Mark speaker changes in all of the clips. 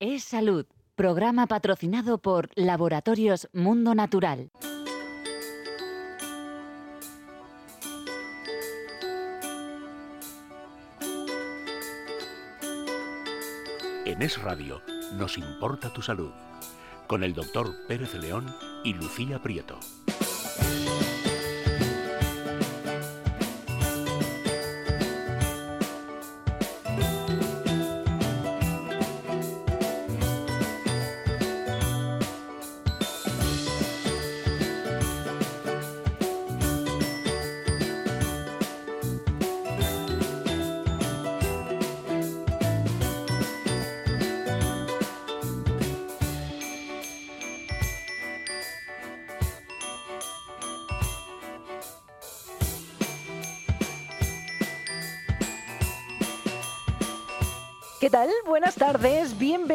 Speaker 1: Es Salud, programa patrocinado por Laboratorios Mundo Natural.
Speaker 2: En Es Radio nos importa tu salud, con el doctor Pérez León y Lucía Prieto.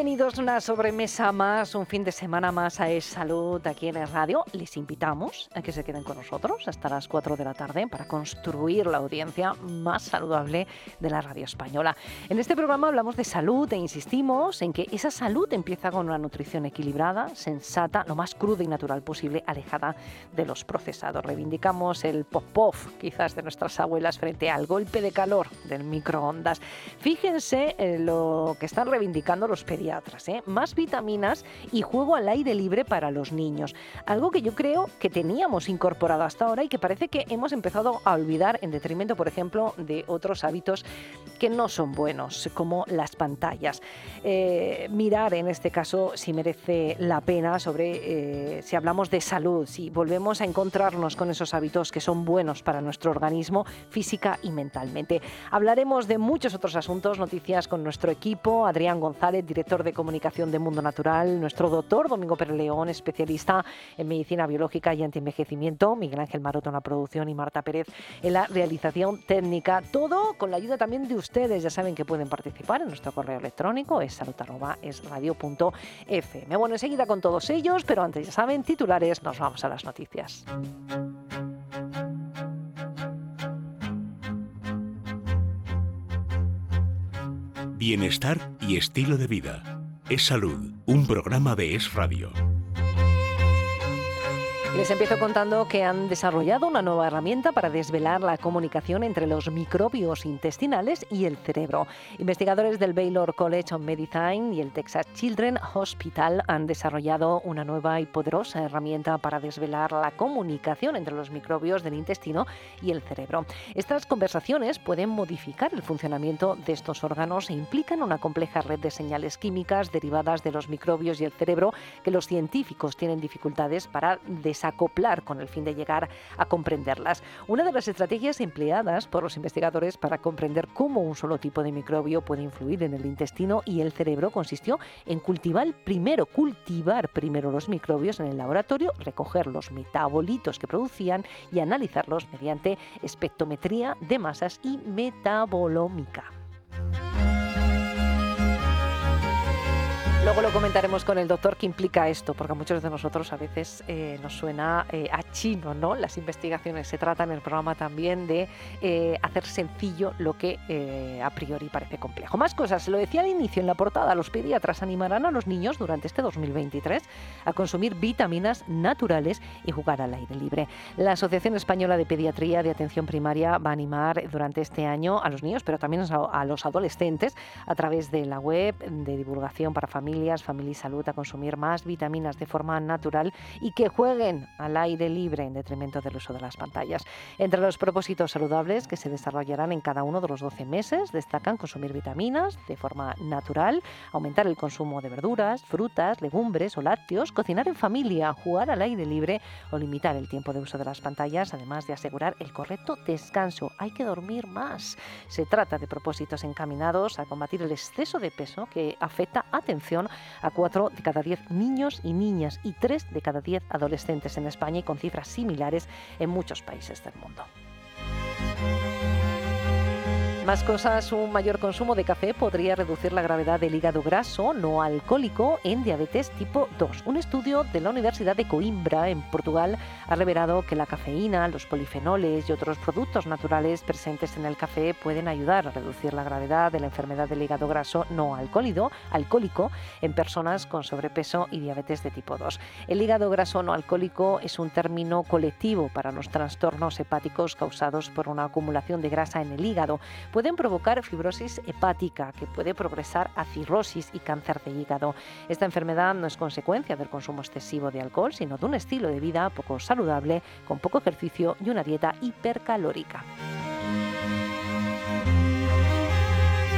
Speaker 3: Bienvenidos una sobremesa más, un fin de semana más a Es Salud aquí en el radio. Les invitamos a que se queden con nosotros hasta las 4 de la tarde para construir la audiencia más saludable de la radio española. En este programa hablamos de salud e insistimos en que esa salud empieza con una nutrición equilibrada, sensata, lo más cruda y natural posible, alejada de los procesados. Reivindicamos el pop-pop quizás de nuestras abuelas frente al golpe de calor del microondas. Fíjense en lo que están reivindicando los pediatras, ¿eh? más vitaminas y juego al aire libre para los niños. Algo que yo creo que teníamos incorporado hasta ahora y que parece que hemos empezado a olvidar en detrimento, por ejemplo, de otros hábitos que no son buenos, como las pantallas. Eh, mirar en este caso si merece la pena sobre eh, si hablamos de salud, si volvemos a encontrarnos con esos hábitos que son buenos para nuestro organismo física y mentalmente. Hablaremos de muchos otros asuntos, noticias con nuestro equipo, Adrián González, director de comunicación de Mundo Natural, nuestro doctor Domingo Perleón, especialista en medicina biológica y antienvejecimiento, Miguel Ángel Maroto en la producción y Marta Pérez en la realización técnica. Todo con la ayuda también de ustedes. Ya saben que pueden participar en nuestro correo electrónico, es salud.esradio.fm. Bueno, enseguida con todos ellos, pero antes ya saben, titulares, nos vamos a las noticias.
Speaker 2: Bienestar y estilo de vida. Es Salud, un programa de Es Radio.
Speaker 3: Les empiezo contando que han desarrollado una nueva herramienta para desvelar la comunicación entre los microbios intestinales y el cerebro. Investigadores del Baylor College of Medicine y el Texas Children Hospital han desarrollado una nueva y poderosa herramienta para desvelar la comunicación entre los microbios del intestino y el cerebro. Estas conversaciones pueden modificar el funcionamiento de estos órganos e implican una compleja red de señales químicas derivadas de los microbios y el cerebro que los científicos tienen dificultades para desarrollar acoplar con el fin de llegar a comprenderlas. Una de las estrategias empleadas por los investigadores para comprender cómo un solo tipo de microbio puede influir en el intestino y el cerebro consistió en cultivar primero, cultivar primero los microbios en el laboratorio, recoger los metabolitos que producían y analizarlos mediante espectrometría de masas y metabolómica. Luego lo comentaremos con el doctor qué implica esto, porque a muchos de nosotros a veces eh, nos suena eh, a chino, ¿no? Las investigaciones. Se trata en el programa también de eh, hacer sencillo lo que a priori parece complejo. Más cosas, lo decía al inicio en la portada, los pediatras animarán a los niños durante este 2023 a consumir vitaminas naturales y jugar al aire libre. La Asociación Española de Pediatría de Atención Primaria va a animar durante este año a los niños, pero también a los adolescentes, a través de la web de divulgación para familias familia y salud a consumir más vitaminas de forma natural y que jueguen al aire libre en detrimento del uso de las pantallas. Entre los propósitos saludables que se desarrollarán en cada uno de los 12 meses destacan consumir vitaminas de forma natural, aumentar el consumo de verduras, frutas, legumbres o lácteos, cocinar en familia, jugar al aire libre o limitar el tiempo de uso de las pantallas, además de asegurar el correcto descanso. Hay que dormir más. Se trata de propósitos encaminados a combatir el exceso de peso que afecta, atención, a 4 de cada 10 niños y niñas y 3 de cada 10 adolescentes en España y con cifras similares en muchos países del mundo. Más cosas, un mayor consumo de café podría reducir la gravedad del hígado graso no alcohólico en diabetes tipo 2. Un estudio de la Universidad de Coimbra, en Portugal, ha revelado que la cafeína, los polifenoles y otros productos naturales presentes en el café pueden ayudar a reducir la gravedad de la enfermedad del hígado graso no alcohólico, alcohólico en personas con sobrepeso y diabetes de tipo 2. El hígado graso no alcohólico es un término colectivo para los trastornos hepáticos causados por una acumulación de grasa en el hígado pueden provocar fibrosis hepática, que puede progresar a cirrosis y cáncer de hígado. Esta enfermedad no es consecuencia del consumo excesivo de alcohol, sino de un estilo de vida poco saludable, con poco ejercicio y una dieta hipercalórica.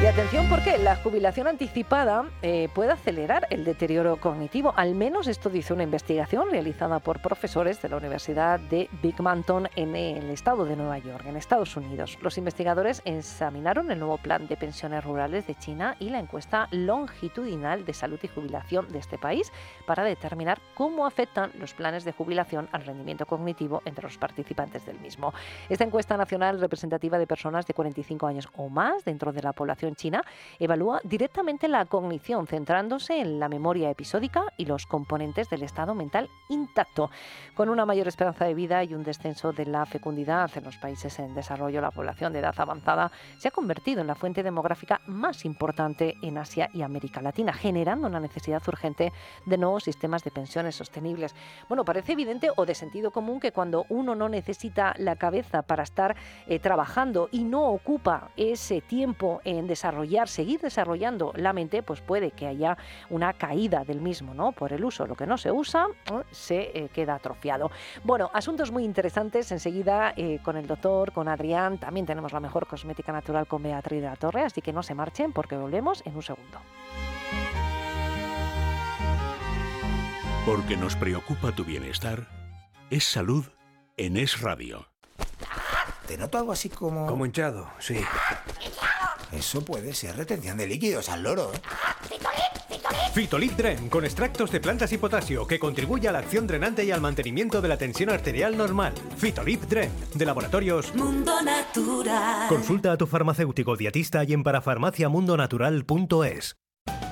Speaker 3: Y atención porque la jubilación anticipada eh, puede acelerar el deterioro cognitivo. Al menos esto dice una investigación realizada por profesores de la Universidad de Big Mountain en el estado de Nueva York, en Estados Unidos. Los investigadores examinaron el nuevo plan de pensiones rurales de China y la encuesta longitudinal de salud y jubilación de este país para determinar cómo afectan los planes de jubilación al rendimiento cognitivo entre los participantes del mismo. Esta encuesta nacional representativa de personas de 45 años o más dentro de la población China evalúa directamente la cognición, centrándose en la memoria episódica y los componentes del estado mental intacto. Con una mayor esperanza de vida y un descenso de la fecundidad en los países en desarrollo, la población de edad avanzada se ha convertido en la fuente demográfica más importante en Asia y América Latina, generando una necesidad urgente de nuevos sistemas de pensiones sostenibles. Bueno, parece evidente o de sentido común que cuando uno no necesita la cabeza para estar eh, trabajando y no ocupa ese tiempo en desarrollar, seguir desarrollando la mente, pues puede que haya una caída del mismo, ¿no? Por el uso. Lo que no se usa ¿eh? se eh, queda atrofiado. Bueno, asuntos muy interesantes enseguida eh, con el doctor, con Adrián. También tenemos la mejor cosmética natural con Beatriz de la Torre, así que no se marchen porque volvemos en un segundo.
Speaker 2: Porque nos preocupa tu bienestar, es salud en Es Radio.
Speaker 4: Te noto algo así como...
Speaker 5: Como hinchado, sí.
Speaker 4: Eso puede ser retención de líquidos al loro, ¿eh?
Speaker 6: Fitolip Dren, con extractos de plantas y potasio, que contribuye a la acción drenante y al mantenimiento de la tensión arterial normal. Fitolip Dren, de laboratorios
Speaker 7: Mundo Natural.
Speaker 6: Consulta a tu farmacéutico dietista y en parafarmaciamundonatural.es.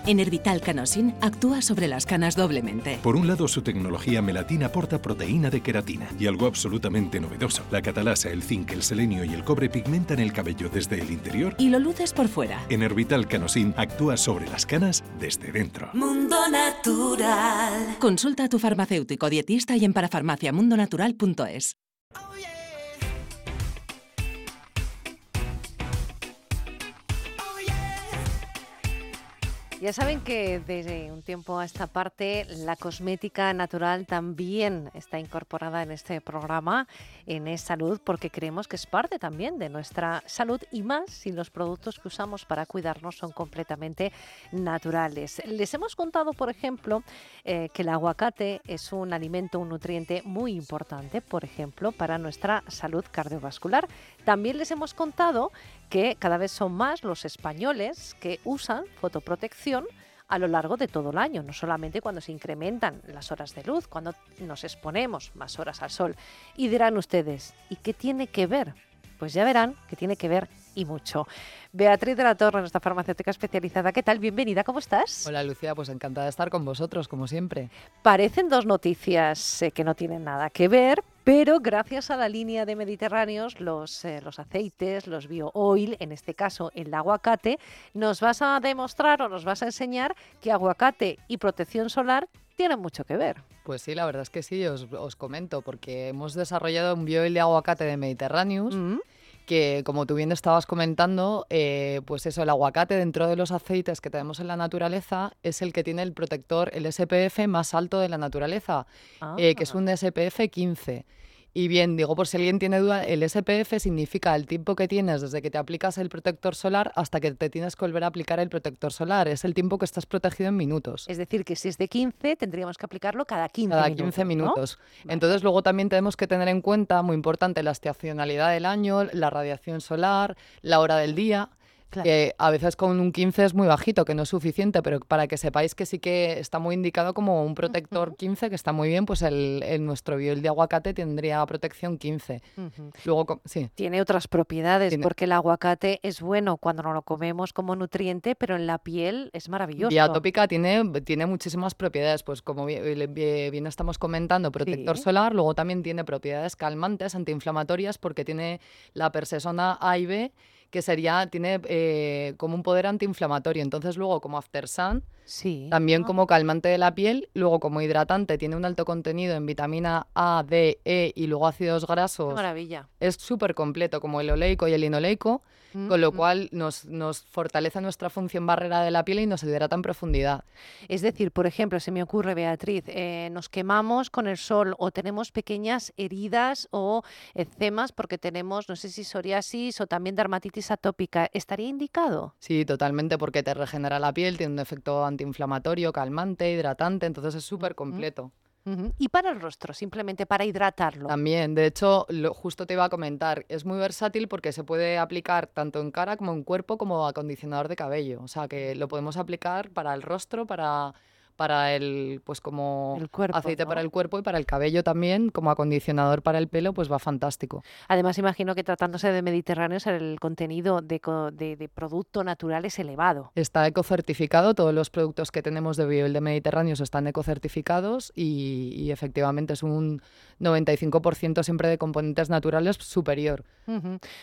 Speaker 7: Enervital Canosin actúa sobre las canas doblemente.
Speaker 8: Por un lado, su tecnología melatina aporta proteína de queratina y algo absolutamente novedoso. La catalasa, el zinc, el selenio y el cobre pigmentan el cabello desde el interior
Speaker 7: y lo luces por fuera.
Speaker 8: Enervital Canosin actúa sobre las canas desde dentro.
Speaker 7: Mundo Natural. Consulta a tu farmacéutico dietista y en parafarmaciamundonatural.es.
Speaker 3: Ya saben que desde un tiempo a esta parte la cosmética natural también está incorporada en este programa, en Salud, porque creemos que es parte también de nuestra salud y más si los productos que usamos para cuidarnos son completamente naturales. Les hemos contado, por ejemplo, eh, que el aguacate es un alimento, un nutriente muy importante, por ejemplo, para nuestra salud cardiovascular. También les hemos contado que cada vez son más los españoles que usan fotoprotección a lo largo de todo el año, no solamente cuando se incrementan las horas de luz, cuando nos exponemos más horas al sol. Y dirán ustedes, ¿y qué tiene que ver? Pues ya verán que tiene que ver y mucho. Beatriz de la Torre, nuestra farmacéutica especializada, ¿qué tal? Bienvenida, ¿cómo estás?
Speaker 9: Hola Lucía, pues encantada de estar con vosotros, como siempre.
Speaker 3: Parecen dos noticias eh, que no tienen nada que ver, pero gracias a la línea de Mediterráneos, los, eh, los aceites, los bio-oil, en este caso el aguacate, nos vas a demostrar o nos vas a enseñar que aguacate y protección solar tienen mucho que ver.
Speaker 9: Pues sí, la verdad es que sí, os, os comento, porque hemos desarrollado un bio-oil de aguacate de Mediterráneos. Que como tú bien estabas comentando, eh, pues eso, el aguacate dentro de los aceites que tenemos en la naturaleza es el que tiene el protector, el SPF más alto de la naturaleza, eh, que es un SPF 15. Y bien, digo, por si alguien tiene duda, el SPF significa el tiempo que tienes desde que te aplicas el protector solar hasta que te tienes que volver a aplicar el protector solar. Es el tiempo que estás protegido en minutos.
Speaker 3: Es decir, que si es de 15, tendríamos que aplicarlo cada 15
Speaker 9: cada
Speaker 3: minutos.
Speaker 9: 15 minutos. Entonces, luego también tenemos que tener en cuenta, muy importante, la estacionalidad del año, la radiación solar, la hora del día. Que a veces con un 15 es muy bajito, que no es suficiente, pero para que sepáis que sí que está muy indicado como un protector 15, que está muy bien, pues el, el nuestro biol de aguacate tendría protección 15.
Speaker 3: Ujú.
Speaker 9: Luego, sí.
Speaker 3: Tiene otras propiedades,
Speaker 9: Tiene-
Speaker 3: porque el aguacate es bueno cuando no lo comemos como nutriente, pero en la piel es maravilloso.
Speaker 9: Vía tópica tiene, tiene muchísimas propiedades, pues como bien, estamos comentando, protector
Speaker 3: Sí.
Speaker 9: solar, luego también tiene propiedades calmantes, antiinflamatorias, porque tiene la persesona A y B, que sería, tiene eh, como un poder antiinflamatorio. Entonces luego como after sun,
Speaker 3: Sí.
Speaker 9: también como calmante de la piel, luego como hidratante, tiene un alto contenido en vitamina A, D, E y luego ácidos
Speaker 3: Qué
Speaker 9: grasos.
Speaker 3: maravilla.
Speaker 9: Es súper completo, como el oleico y el linoleico,
Speaker 3: Mm,
Speaker 9: con lo cual nos, nos fortalece nuestra función barrera de la piel y nos hidrata en profundidad.
Speaker 3: Es decir, por ejemplo, se me ocurre, Beatriz, eh, nos quemamos con el sol o tenemos pequeñas heridas o eczemas porque tenemos, no sé si psoriasis o también dermatitis atópica. ¿Estaría indicado?
Speaker 9: Sí, totalmente, porque te regenera la piel, tiene un efecto antiinflamatorio, calmante, hidratante, entonces es súper completo.
Speaker 3: Y para el rostro, simplemente para hidratarlo.
Speaker 9: También, de hecho, lo, justo te iba a comentar, es muy versátil porque se puede aplicar tanto en cara como en cuerpo como acondicionador de cabello. O sea, que lo podemos aplicar para el rostro, para, para el, pues como
Speaker 3: El cuerpo,
Speaker 9: aceite para el cuerpo y para el cabello también, como acondicionador para el pelo, pues va fantástico.
Speaker 3: Además, imagino que tratándose de mediterráneos, el contenido de, de- de producto natural es elevado.
Speaker 9: Está ecocertificado, todos los productos que tenemos de Bioel de Mediterráneos están ecocertificados y, y efectivamente es un 95% siempre de componentes naturales superior.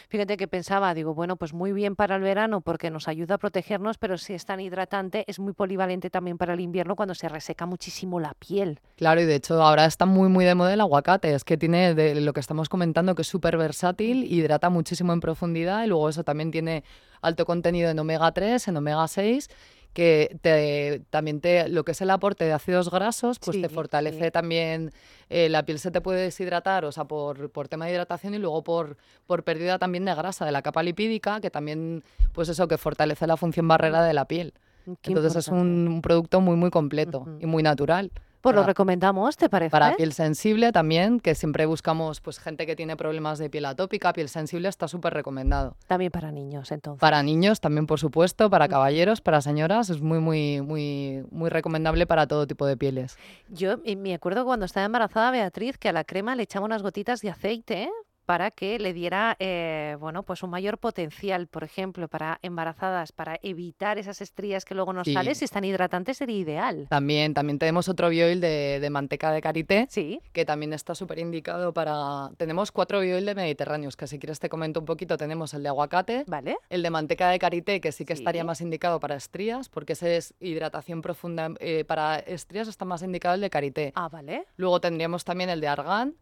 Speaker 3: Fíjate que pensaba, digo, bueno, pues muy bien para el verano porque nos ayuda a protegernos, pero si es tan hidratante, es muy polivalente también para el invierno cuando se reseca muchísimo la piel.
Speaker 9: Claro, y de hecho ahora está muy muy de moda el aguacate, es que tiene de lo que estamos comentando que es súper versátil, hidrata muchísimo en profundidad y luego eso también tiene alto contenido en omega 3, en omega 6 que te, también te, lo que es el aporte de ácidos grasos, pues te fortalece
Speaker 3: sí.
Speaker 9: también, eh, la piel se te puede deshidratar, o sea, por, por tema de hidratación y luego por, por pérdida también de grasa de la capa lipídica, que también, pues eso, que fortalece la función barrera de la piel.
Speaker 3: Qué
Speaker 9: Entonces es un, un producto muy, muy completo y muy natural.
Speaker 3: Pues lo recomendamos, ¿te parece?
Speaker 9: para piel sensible también, que siempre buscamos pues gente que tiene problemas de piel atópica, piel sensible, está súper recomendado.
Speaker 3: También para niños, entonces.
Speaker 9: Para niños también, por supuesto, para caballeros, para señoras, es muy, muy, muy, muy recomendable para todo tipo de pieles.
Speaker 3: Yo me acuerdo cuando estaba embarazada Beatriz que a la crema le echaba unas gotitas de aceite ¿eh? Para que le diera eh, bueno pues un mayor potencial, por ejemplo, para embarazadas, para evitar esas estrías que luego nos
Speaker 9: Sí.
Speaker 3: salen, si están hidratantes sería ideal.
Speaker 9: También, también tenemos otro bioil de, de manteca de karité,
Speaker 3: Sí.
Speaker 9: que también está súper indicado para... Tenemos cuatro bioil de mediterráneos, que si quieres te comento un poquito. Tenemos el de aguacate,
Speaker 3: ¿Vale?
Speaker 9: el de manteca de karité, que sí que
Speaker 3: Sí.
Speaker 9: estaría más indicado para estrías, porque ese es hidratación profunda. eh, para estrías está más indicado el de karité.
Speaker 3: Ah, vale.
Speaker 9: Luego tendríamos también el de argán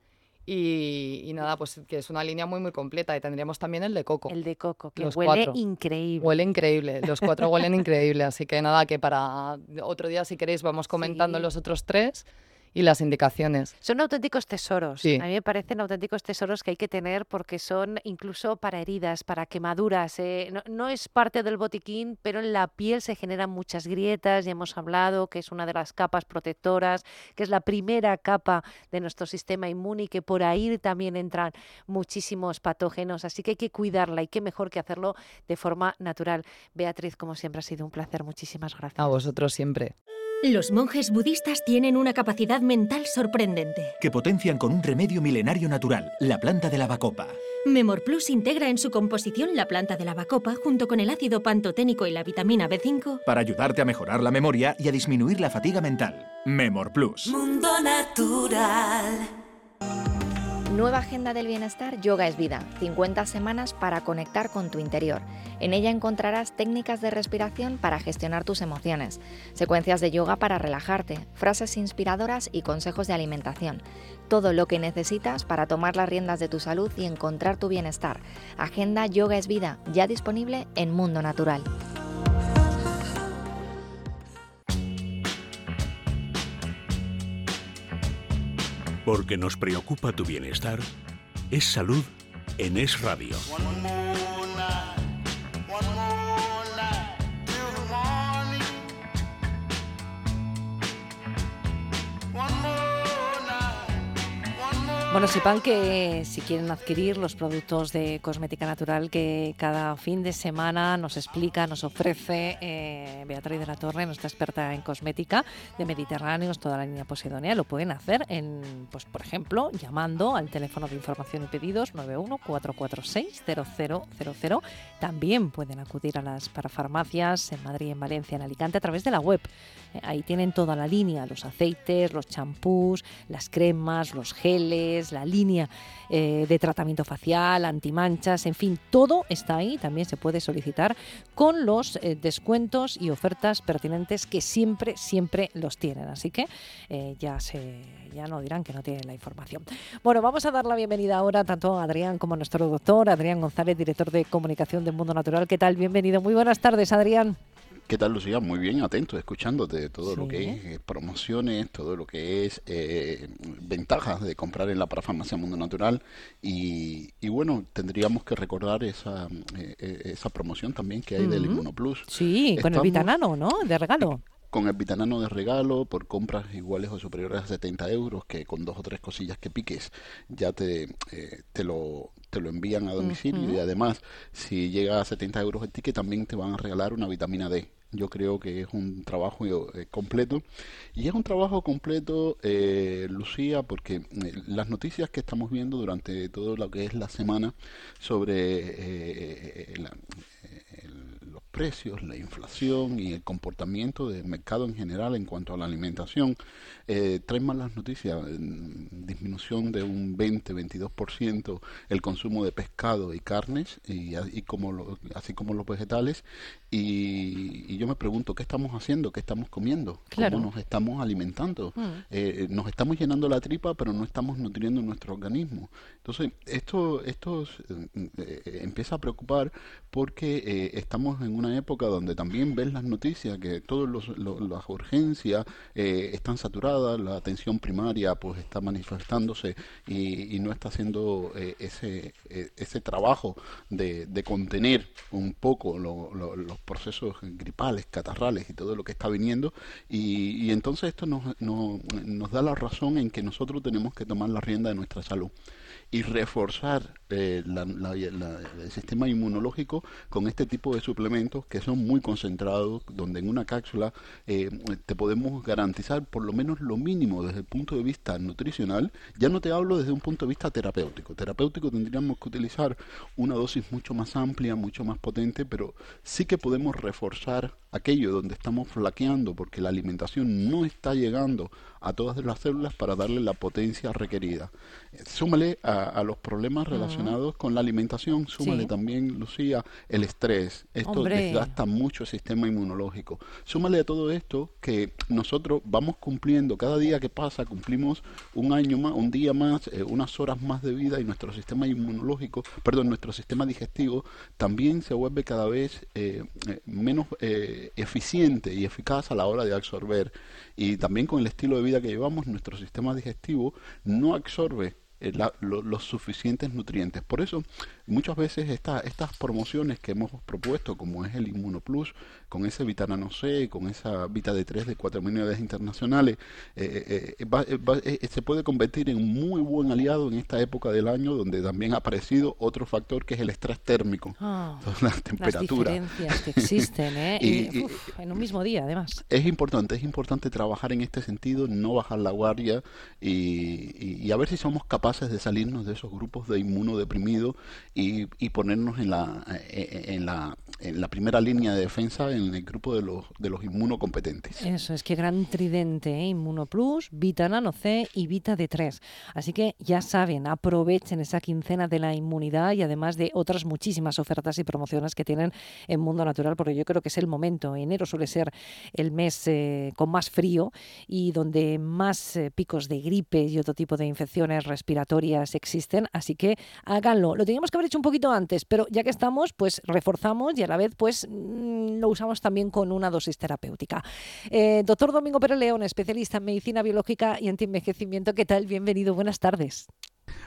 Speaker 9: y, y nada, pues que es una línea muy muy completa. Y tendríamos también el de coco.
Speaker 3: El de coco, que
Speaker 9: Los
Speaker 3: huele
Speaker 9: cuatro.
Speaker 3: increíble.
Speaker 9: Huele increíble, los cuatro huelen increíble, así que nada, que para otro día si queréis vamos comentando
Speaker 3: Sí.
Speaker 9: los otros tres y las indicaciones.
Speaker 3: Son auténticos tesoros.
Speaker 9: Sí.
Speaker 3: A mí me parecen auténticos tesoros que hay que tener porque son incluso para heridas, para quemaduras. eh, No, no es parte del botiquín, pero en la piel se generan muchas grietas. Ya hemos hablado que es una de las capas protectoras, que es la primera capa de nuestro sistema inmune y que por ahí también entran muchísimos patógenos. Así que hay que cuidarla y qué mejor que hacerlo de forma natural. Beatriz, como siempre, ha sido un placer. Muchísimas gracias.
Speaker 9: A vosotros siempre.
Speaker 5: Los monjes budistas tienen una capacidad mental sorprendente.
Speaker 10: que potencian con un remedio milenario natural, la planta de la bacopa.
Speaker 5: Memor Plus integra en su composición la planta de la bacopa junto con el ácido pantoténico y la vitamina B5
Speaker 10: Para ayudarte a mejorar la memoria y a disminuir la fatiga mental. Memor Plus.
Speaker 11: Mundo Natural.
Speaker 12: Nueva Agenda del Bienestar Yoga es Vida, 50 semanas para conectar con tu interior. En ella encontrarás técnicas de respiración para gestionar tus emociones, secuencias de yoga para relajarte, frases inspiradoras y consejos de alimentación. Todo lo que necesitas para tomar las riendas de tu salud y encontrar tu bienestar. Agenda Yoga es Vida, ya disponible en Mundo Natural.
Speaker 2: Porque nos preocupa tu bienestar, es salud en Es Radio.
Speaker 3: Bueno, sepan que si quieren adquirir los productos de cosmética natural que cada fin de semana nos explica, nos ofrece eh, Beatriz de la Torre, nuestra experta en cosmética de Mediterráneos, toda la línea Posidonia, lo pueden hacer en, pues por ejemplo, llamando al teléfono de información y pedidos 914460000. También pueden acudir a las parafarmacias en Madrid, en Valencia, en Alicante a través de la web. Eh, ahí tienen toda la línea, los aceites, los champús, las cremas, los geles la línea eh, de tratamiento facial, antimanchas, en fin, todo está ahí. También se puede solicitar con los eh, descuentos y ofertas pertinentes que siempre, siempre los tienen. Así que eh, ya se, ya no dirán que no tienen la información. Bueno, vamos a dar la bienvenida ahora tanto a Adrián como a nuestro doctor, Adrián González, director de comunicación de Mundo Natural. ¿Qué tal? Bienvenido. Muy buenas tardes, Adrián.
Speaker 13: ¿Qué tal, Lucía? Muy bien, atento, escuchándote todo lo que es eh, promociones, todo lo que es eh, ventajas de comprar en la parafarmacia Mundo Natural. Y, bueno, tendríamos que recordar esa, eh, esa promoción también que hay del Inmunoplus.
Speaker 3: Sí, con el Vitanano, ¿no? De regalo
Speaker 13: con el vitanano de regalo por compras iguales o superiores a 70 euros que con dos o tres cosillas que piques ya te, te, lo, te lo envían a domicilio y además si llega a 70 euros el ticket también te van a regalar una vitamina D yo creo que es un trabajo eh, completo. Y es un trabajo completo, eh, Lucía, porque eh, las noticias que estamos viendo durante todo lo que es la semana sobre los precios, la inflación y el comportamiento del mercado en general en cuanto a la alimentación, eh, traen malas noticias, disminución de un 20-22% el consumo de pescado y carnes, y, como así como los vegetales, y, yo me pregunto, ¿qué estamos haciendo? ¿Qué estamos comiendo? ¿Cómo nos estamos alimentando? Mm. Eh, nos estamos llenando la tripa, pero no estamos nutriendo nuestro organismo. Entonces, esto, esto eh, empieza a preocupar porque estamos en una época donde también ven las noticias que todas las urgencias están saturadas, la atención primaria pues está manifestándose y, no está haciendo eh, ese, eh, ese trabajo de, contener un poco los procesos gripales, catarrales y todo lo que está viniendo. Y, y entonces esto nos, nos da la razón en que nosotros tenemos que tomar la rienda de nuestra salud y reforzar eh, el sistema inmunológico con este tipo de suplementos que son muy concentrados, donde en una cápsula eh, te podemos garantizar por lo menos lo mínimo desde el punto de vista nutricional. Ya no te hablo desde un punto de vista terapéutico. Terapéutico tendríamos que utilizar una dosis mucho más amplia, mucho más potente, pero sí que podemos reforzar aquello donde estamos flaqueando porque la alimentación no está llegando a todas las células para darle la potencia requerida. Súmale a, los problemas relacionados con la alimentación, súmale también, Lucía, el estrés. Esto desgasta mucho el sistema inmunológico. Súmale a todo esto que nosotros vamos cumpliendo, cada día que pasa cumplimos un año más, un día más, eh, unas horas más de vida y nuestro sistema inmunológico, perdón, nuestro sistema digestivo también se vuelve cada vez eh, eh, menos eficiente y eficaz a la hora de absorber. Y también con el estilo de vida que llevamos, nuestro sistema digestivo no absorbe eh, los suficientes nutrientes. Por eso, muchas veces esta, estas promociones que hemos propuesto, como es el Inmunoplus, con ese Vitanano C, con esa Vita D3 de 4.000 unidades internacionales, eh, eh, se puede convertir en un muy buen aliado en esta época del año, donde también ha aparecido otro factor que es el estrés térmico,
Speaker 3: ah, la temperatura. Las diferencias que existen en un mismo día, además.
Speaker 13: Es importante, es importante trabajar en este sentido, no bajar la guardia y, y a ver si somos capaces de salirnos de esos grupos de inmunodeprimidos y, y ponernos en la, eh, en, la, en la primera línea de defensa en el grupo de los, de los inmunocompetentes.
Speaker 3: Eso es que gran tridente, ¿eh? Inmunoplus, Vita Nano C y Vita D3. Así que ya saben, aprovechen esa quincena de la inmunidad y además de otras muchísimas ofertas y promociones que tienen en Mundo Natural, porque yo creo que es el momento. Enero suele ser el mes eh, con más frío y donde más eh, picos de gripe y otro tipo de infecciones respiratorias existen, así que háganlo. Lo teníamos que haber hecho un poquito antes, pero ya que estamos, pues reforzamos y la vez pues mm, lo usamos también con una dosis terapéutica. Eh, doctor Domingo Pérez León, especialista en medicina biológica y antienvejecimiento, ¿qué tal? Bienvenido, buenas tardes.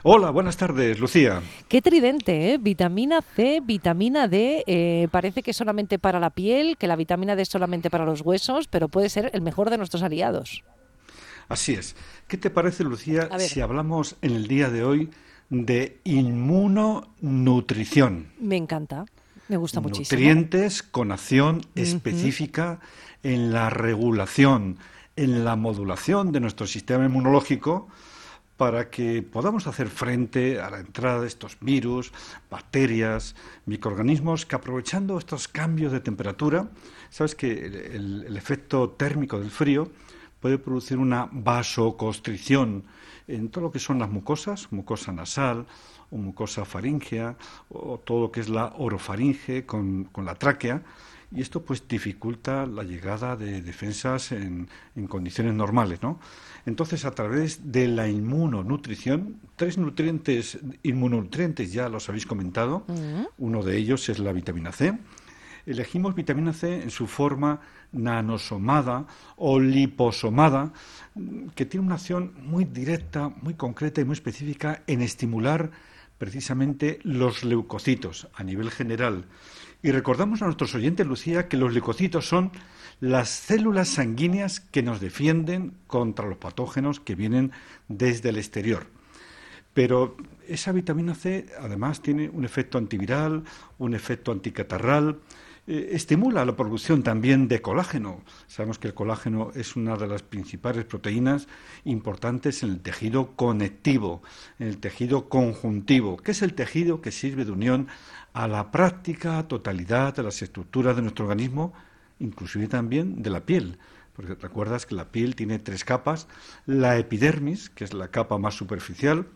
Speaker 14: Hola, buenas tardes, Lucía.
Speaker 3: Qué tridente, ¿eh? Vitamina C, vitamina D, eh, parece que es solamente para la piel, que la vitamina D es solamente para los huesos, pero puede ser el mejor de nuestros aliados.
Speaker 14: Así es. ¿Qué te parece, Lucía, si hablamos en el día de hoy de inmunonutrición?
Speaker 3: Me encanta. Me gusta muchísimo.
Speaker 14: Nutrientes con acción específica en la regulación, en la modulación de nuestro sistema inmunológico para que podamos hacer frente a la entrada de estos virus, bacterias, microorganismos que aprovechando estos cambios de temperatura, sabes que el, el- el efecto térmico del frío puede producir una vasoconstricción en todo lo que son las mucosas, mucosa nasal o mucosa faríngea o todo lo que es la orofaringe con, con la tráquea y esto pues dificulta la llegada de defensas en, en condiciones normales, ¿no? Entonces, a través de la inmunonutrición, tres nutrientes, inmunonutrientes ya los habéis comentado, uno de ellos es la vitamina C. Elegimos vitamina C en su forma nanosomada o liposomada, mm, que tiene una acción muy directa, muy concreta y muy específica en estimular precisamente los leucocitos a nivel general. Y recordamos a nuestros oyentes, Lucía, que los leucocitos son las células sanguíneas que nos defienden contra los patógenos que vienen desde el exterior. Pero esa vitamina C además tiene un efecto antiviral, un efecto anticatarral, eh, estimula la producción también de colágeno. Sabemos que el colágeno es una de las principales proteínas importantes en el tejido conectivo, en el tejido conjuntivo, que es el tejido que sirve de unión a la práctica totalidad de las estructuras de nuestro organismo, inclusive también de la piel. Porque recuerdas que la piel tiene tres capas, la epidermis, que es la capa más superficial,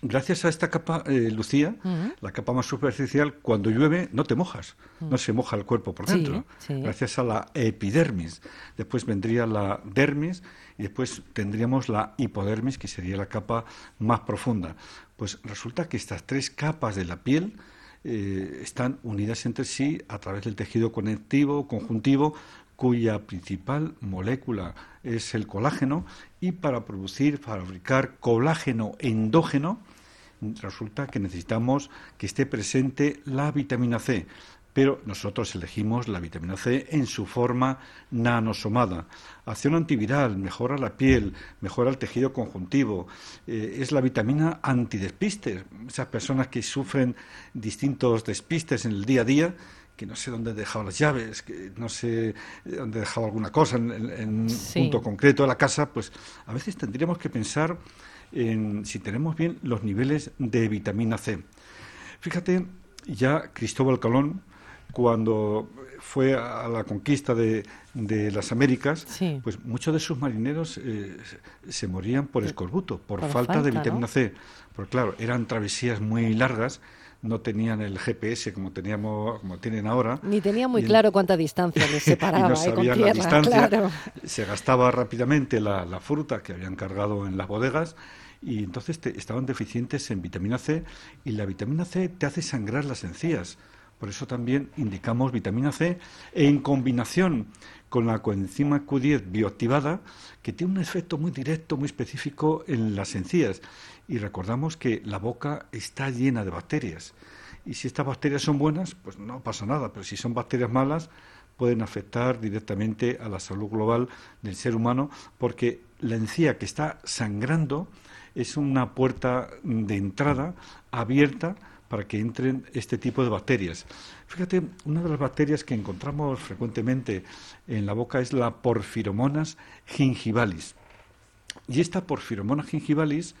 Speaker 14: Gracias a esta capa, eh, Lucía, la capa más superficial, cuando llueve no te mojas, no se moja el cuerpo por
Speaker 3: Sí,
Speaker 14: dentro.
Speaker 3: sí.
Speaker 14: Gracias a la epidermis. Después vendría la dermis y después tendríamos la hipodermis, que sería la capa más profunda. Pues resulta que estas tres capas de la piel eh, están unidas entre sí a través del tejido conectivo, conjuntivo, cuya principal molécula es el colágeno, y para producir, fabricar colágeno endógeno, resulta que necesitamos que esté presente la vitamina C. Pero nosotros elegimos la vitamina C en su forma nanosomada. Acción antiviral, mejora la piel, mejora el tejido conjuntivo. eh, es la vitamina antidespistes. Esas personas que sufren distintos despistes en el día a día, que no sé dónde he dejado las llaves, que no sé eh, dónde he dejado alguna cosa en, un
Speaker 3: Sí.
Speaker 14: punto concreto de la casa, pues a veces tendríamos que pensar en si tenemos bien los niveles de vitamina C. Fíjate, ya Cristóbal Colón, cuando fue a la conquista de, de las Américas, pues muchos de sus marineros eh, se- morían por escorbuto, por,
Speaker 3: por
Speaker 14: falta, de vitamina
Speaker 3: ¿no?
Speaker 14: C. Porque claro, eran travesías muy largas, no tenían el GPS como teníamos, como tienen ahora.
Speaker 3: Ni tenía muy
Speaker 14: y-
Speaker 3: claro cuánta distancia les
Speaker 14: y
Speaker 3: separaba
Speaker 14: no
Speaker 3: eh, con
Speaker 14: sabían la distancia.
Speaker 3: claro.
Speaker 14: Se gastaba rápidamente la, la fruta que habían cargado en las bodegas y entonces te- estaban deficientes en vitamina C y la vitamina C te hace sangrar las encías. Por eso también indicamos vitamina C en combinación con la coenzima Q10 bioactivada, que tiene un efecto muy directo, muy específico en las encías. Y recordamos que la boca está llena de bacterias. Y si estas bacterias son buenas, pues no pasa nada. Pero si son bacterias malas, pueden afectar directamente a la salud global del ser humano, porque la encía que está sangrando es una puerta de entrada abierta para que entren este tipo de bacterias. Fíjate, una de las bacterias que encontramos frecuentemente en la boca es la Porphyromonas gingivalis. Y esta Porphyromonas gingivalis,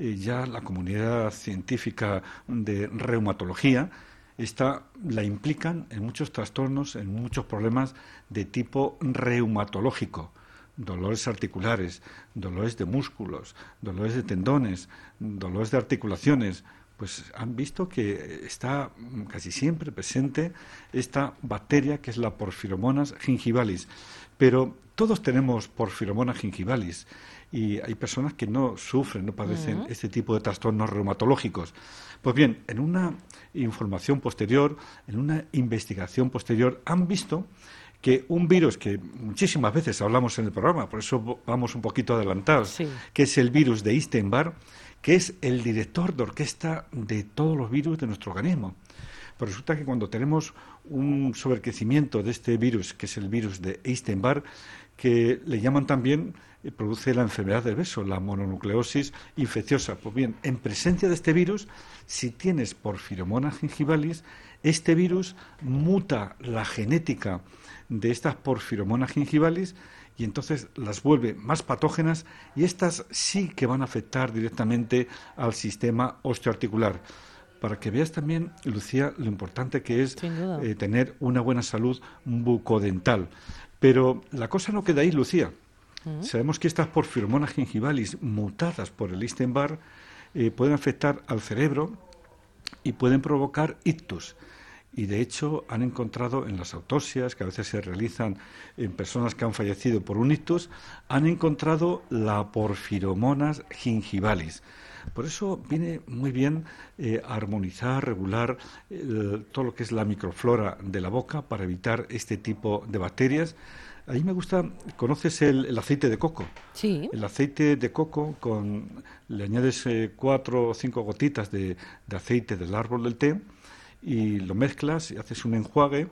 Speaker 14: ya la comunidad científica de reumatología, esta la implican en muchos trastornos, en muchos problemas de tipo reumatológico. Dolores articulares, dolores de músculos, dolores de tendones, dolores de articulaciones, pues han visto que está casi siempre presente esta bacteria que es la Porphyromonas gingivalis. Pero todos tenemos Porphyromonas gingivalis y hay personas que no sufren, no padecen este tipo de trastornos reumatológicos. Pues bien, en una información posterior, en una investigación posterior, han visto que un virus que muchísimas veces hablamos en el programa, por eso vamos un poquito adelantados, que es el virus de Epstein-Barr, que es el director de orquesta de todos los virus de nuestro organismo. Pero resulta que cuando tenemos un sobrecrecimiento de este virus, que es el virus de Epstein-Barr, que le llaman también produce la enfermedad del beso, la mononucleosis infecciosa. Pues bien, en presencia de este virus, si tienes porfiromonas gingivalis, este virus muta la genética de estas porfiromonas gingivalis y entonces las vuelve más patógenas y estas sí que van a afectar directamente al sistema osteoarticular. Para que veas también, Lucía, lo importante que es eh, tener una buena salud bucodental. Pero la cosa no queda ahí, Lucía. Sabemos que estas porfiromonas gingivalis mutadas por el Istenbar eh, pueden afectar al cerebro y pueden provocar ictus y de hecho han encontrado en las autopsias que a veces se realizan en personas que han fallecido por un ictus, han encontrado la porfiromonas gingivalis. Por eso viene muy bien eh, armonizar, regular todo lo que es la microflora de la boca para evitar este tipo de bacterias. A mí me gusta, ¿conoces el, aceite de coco?
Speaker 3: Sí.
Speaker 14: El aceite de coco, con, le añades eh, cuatro o cinco gotitas de aceite del árbol del té, y lo mezclas y haces un enjuague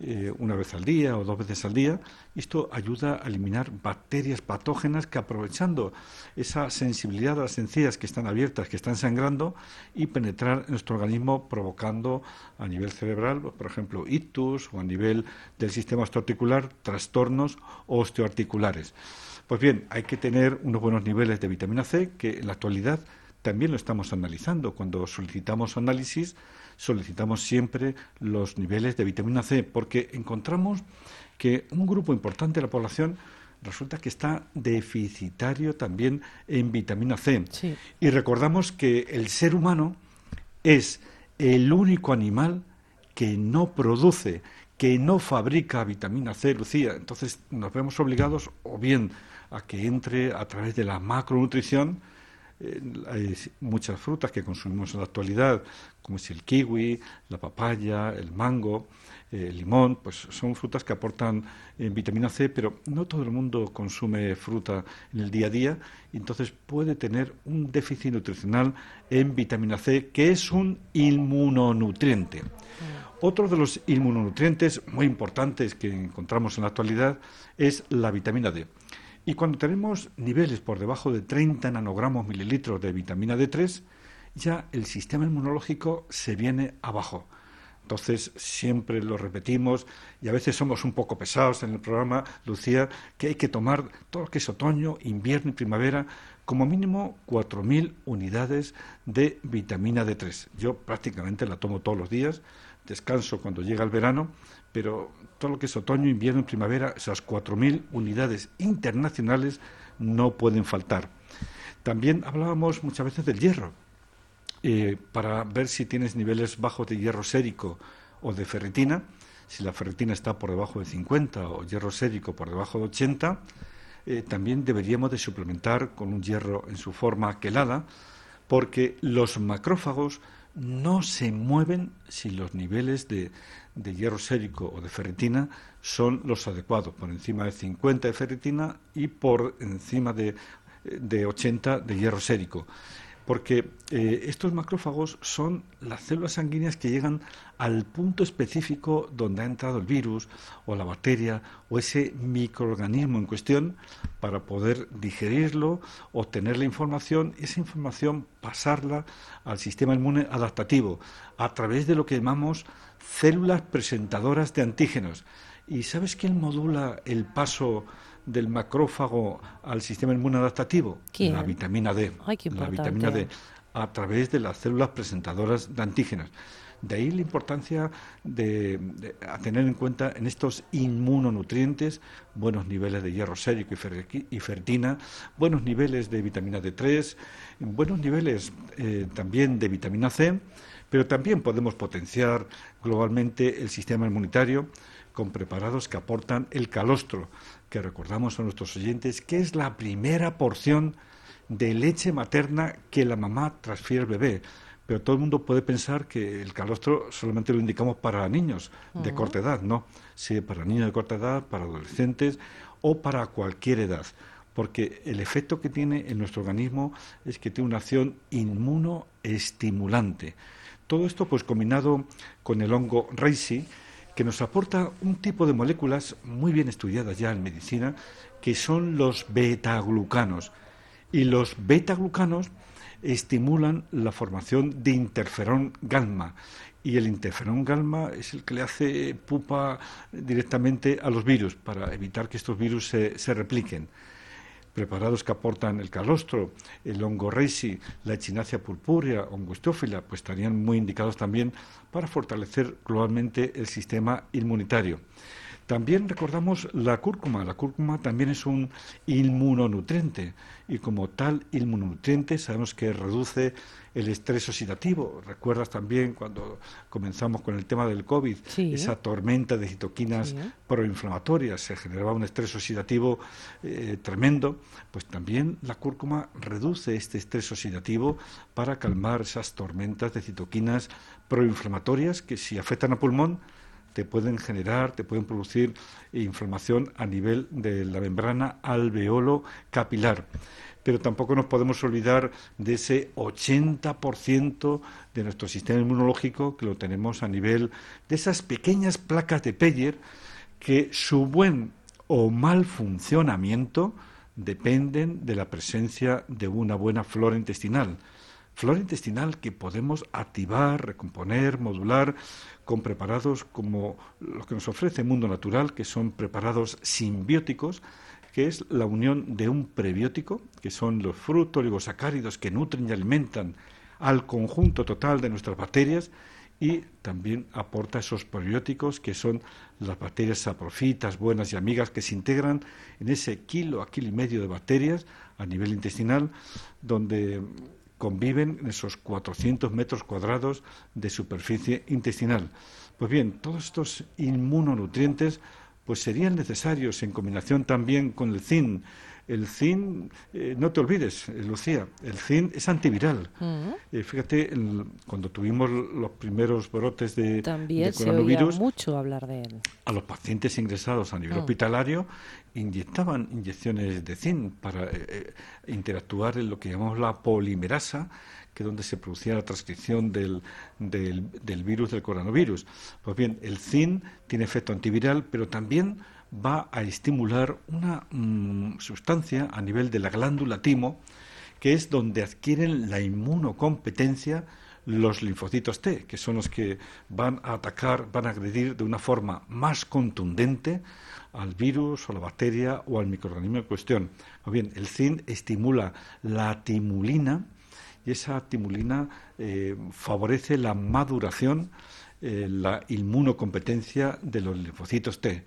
Speaker 14: eh, una vez al día o dos veces al día. Esto ayuda a eliminar bacterias patógenas que aprovechando esa sensibilidad de las encías que están abiertas, que están sangrando y penetrar en nuestro organismo provocando a nivel cerebral, por ejemplo, ictus o a nivel del sistema osteoarticular, trastornos osteoarticulares. Pues bien, hay que tener unos buenos niveles de vitamina C que en la actualidad también lo estamos analizando. Cuando solicitamos análisis, solicitamos siempre los niveles de vitamina C, porque encontramos que un grupo importante de la población resulta que está deficitario también en vitamina C. Y recordamos que el ser humano es el único animal que no produce, que no fabrica vitamina C, Lucía. Entonces nos vemos obligados o bien a que entre a través de la macronutrición, eh, hay muchas frutas que consumimos en la actualidad, como es el kiwi, la papaya, el mango, eh, el limón, pues son frutas que aportan eh, vitamina C, pero no todo el mundo consume fruta en el día a día, y entonces puede tener un déficit nutricional en vitamina C, que es un inmunonutriente. Mm. Otro de los inmunonutrientes muy importantes que encontramos en la actualidad es la vitamina D. Y cuando tenemos niveles por debajo de 30 nanogramos mililitros de vitamina D3, ya el sistema inmunológico se viene abajo. Entonces, siempre lo repetimos y a veces somos un poco pesados en el programa, Lucía, que hay que tomar todo lo que es otoño, invierno y primavera, como mínimo 4.000 unidades de vitamina D3. Yo prácticamente la tomo todos los días, descanso cuando llega el verano, pero todo lo que es otoño, invierno primavera, esas 4.000 unidades internacionales no pueden faltar. También hablábamos muchas veces del hierro, eh, para ver si tienes niveles bajos de hierro sérico o de ferritina. Si la ferritina está por debajo de 50 o hierro sérico por debajo de 80, eh, también deberíamos de suplementar con un hierro en su forma quelada, porque los macrófagos no se mueven si los niveles de, de hierro sérico o de ferritina son los adecuados, por encima de 50 de ferritina y por encima de, de 80 de hierro sérico. Porque eh, estos macrófagos son las células sanguíneas que llegan al punto específico donde ha entrado el virus o la bacteria o ese microorganismo en cuestión para poder digerirlo, obtener la información y esa información pasarla al sistema inmune adaptativo a través de lo que llamamos células presentadoras de antígenos. ¿Y sabes quién modula el paso del macrófago al sistema inmune adaptativo? La vitamina D. la vitamina D a través de las células presentadoras de antígenos. De ahí la importancia de, tener en cuenta en estos inmunonutrientes buenos niveles de hierro sérico y, fertina, buenos niveles de vitamina D3, buenos niveles eh, también de vitamina C, pero también podemos potenciar globalmente el sistema inmunitario con preparados que aportan el calostro, que recordamos a nuestros oyentes que es la primera porción de leche materna que la mamá transfiere al bebé. Pero todo el mundo puede pensar que el calostro solamente lo indicamos para niños de corta edad, no. Sí, para niños de corta edad, para adolescentes o para cualquier edad. Porque el efecto que tiene en nuestro organismo es que tiene una acción inmunoestimulante. Todo esto, pues combinado con el hongo reishi, que nos aporta un tipo de moléculas muy bien estudiadas ya en medicina, que son los beta-glucanos. Y los beta-glucanos estimulan la formación de interferón gamma. Y el interferón gamma es el que le hace pupa directamente a los virus para evitar que estos virus se, se repliquen preparados que aportan el calostro, el hongo la echinacia purpúrea, hongo pues estarían muy indicados también para fortalecer globalmente el sistema inmunitario. También recordamos la cúrcuma. La cúrcuma también es un inmunonutriente y como tal inmunonutriente sabemos que reduce el estrés oxidativo. Recuerdas también cuando comenzamos con el tema del COVID, esa tormenta de citoquinas proinflamatorias, se generaba un estrés oxidativo eh, tremendo, pues también la cúrcuma reduce este estrés oxidativo para calmar esas tormentas de citoquinas proinflamatorias que si afectan a pulmón te pueden generar, te pueden producir inflamación a nivel de la membrana alveolo capilar. Pero tampoco nos podemos olvidar de ese 80% de nuestro sistema inmunológico que lo tenemos a nivel de esas pequeñas placas de Peyer que su buen o mal funcionamiento dependen de la presencia de una buena flora intestinal. Flora intestinal que podemos activar, recomponer, modular con preparados como los que nos ofrece el mundo natural, que son preparados simbióticos, que es la unión de un prebiótico, que son los frutos oligosacáridos que nutren y alimentan al conjunto total de nuestras bacterias, y también aporta esos probióticos que son las bacterias saprofitas, buenas y amigas, que se integran en ese kilo a kilo y medio de bacterias a nivel intestinal, donde conviven en esos 400 metros cuadrados de superficie intestinal. Pues bien, todos estos inmunonutrientes pues serían necesarios en combinación también con el zinc, el zinc, eh, no te olvides, eh, Lucía, el zinc es antiviral. Mm. Eh, fíjate, cuando tuvimos los primeros brotes de,
Speaker 3: También
Speaker 14: coronavirus,
Speaker 3: se mucho hablar de él.
Speaker 14: A los pacientes ingresados a nivel mm. hospitalario inyectaban inyecciones de zinc para interactuar en lo que llamamos la polimerasa, que es donde se producía la transcripción del, del, del virus del coronavirus. Pues bien, el zinc tiene efecto antiviral, pero también va a estimular una mm, sustancia a nivel de la glándula timo, que es donde adquieren la inmunocompetencia los linfocitos T, que son los que van a atacar, van a agredir de una forma más contundente al virus o la bacteria o al microorganismo en cuestión. O bien, el zinc estimula la timulina y esa timulina eh, favorece la maduración, eh, la inmunocompetencia de los linfocitos T.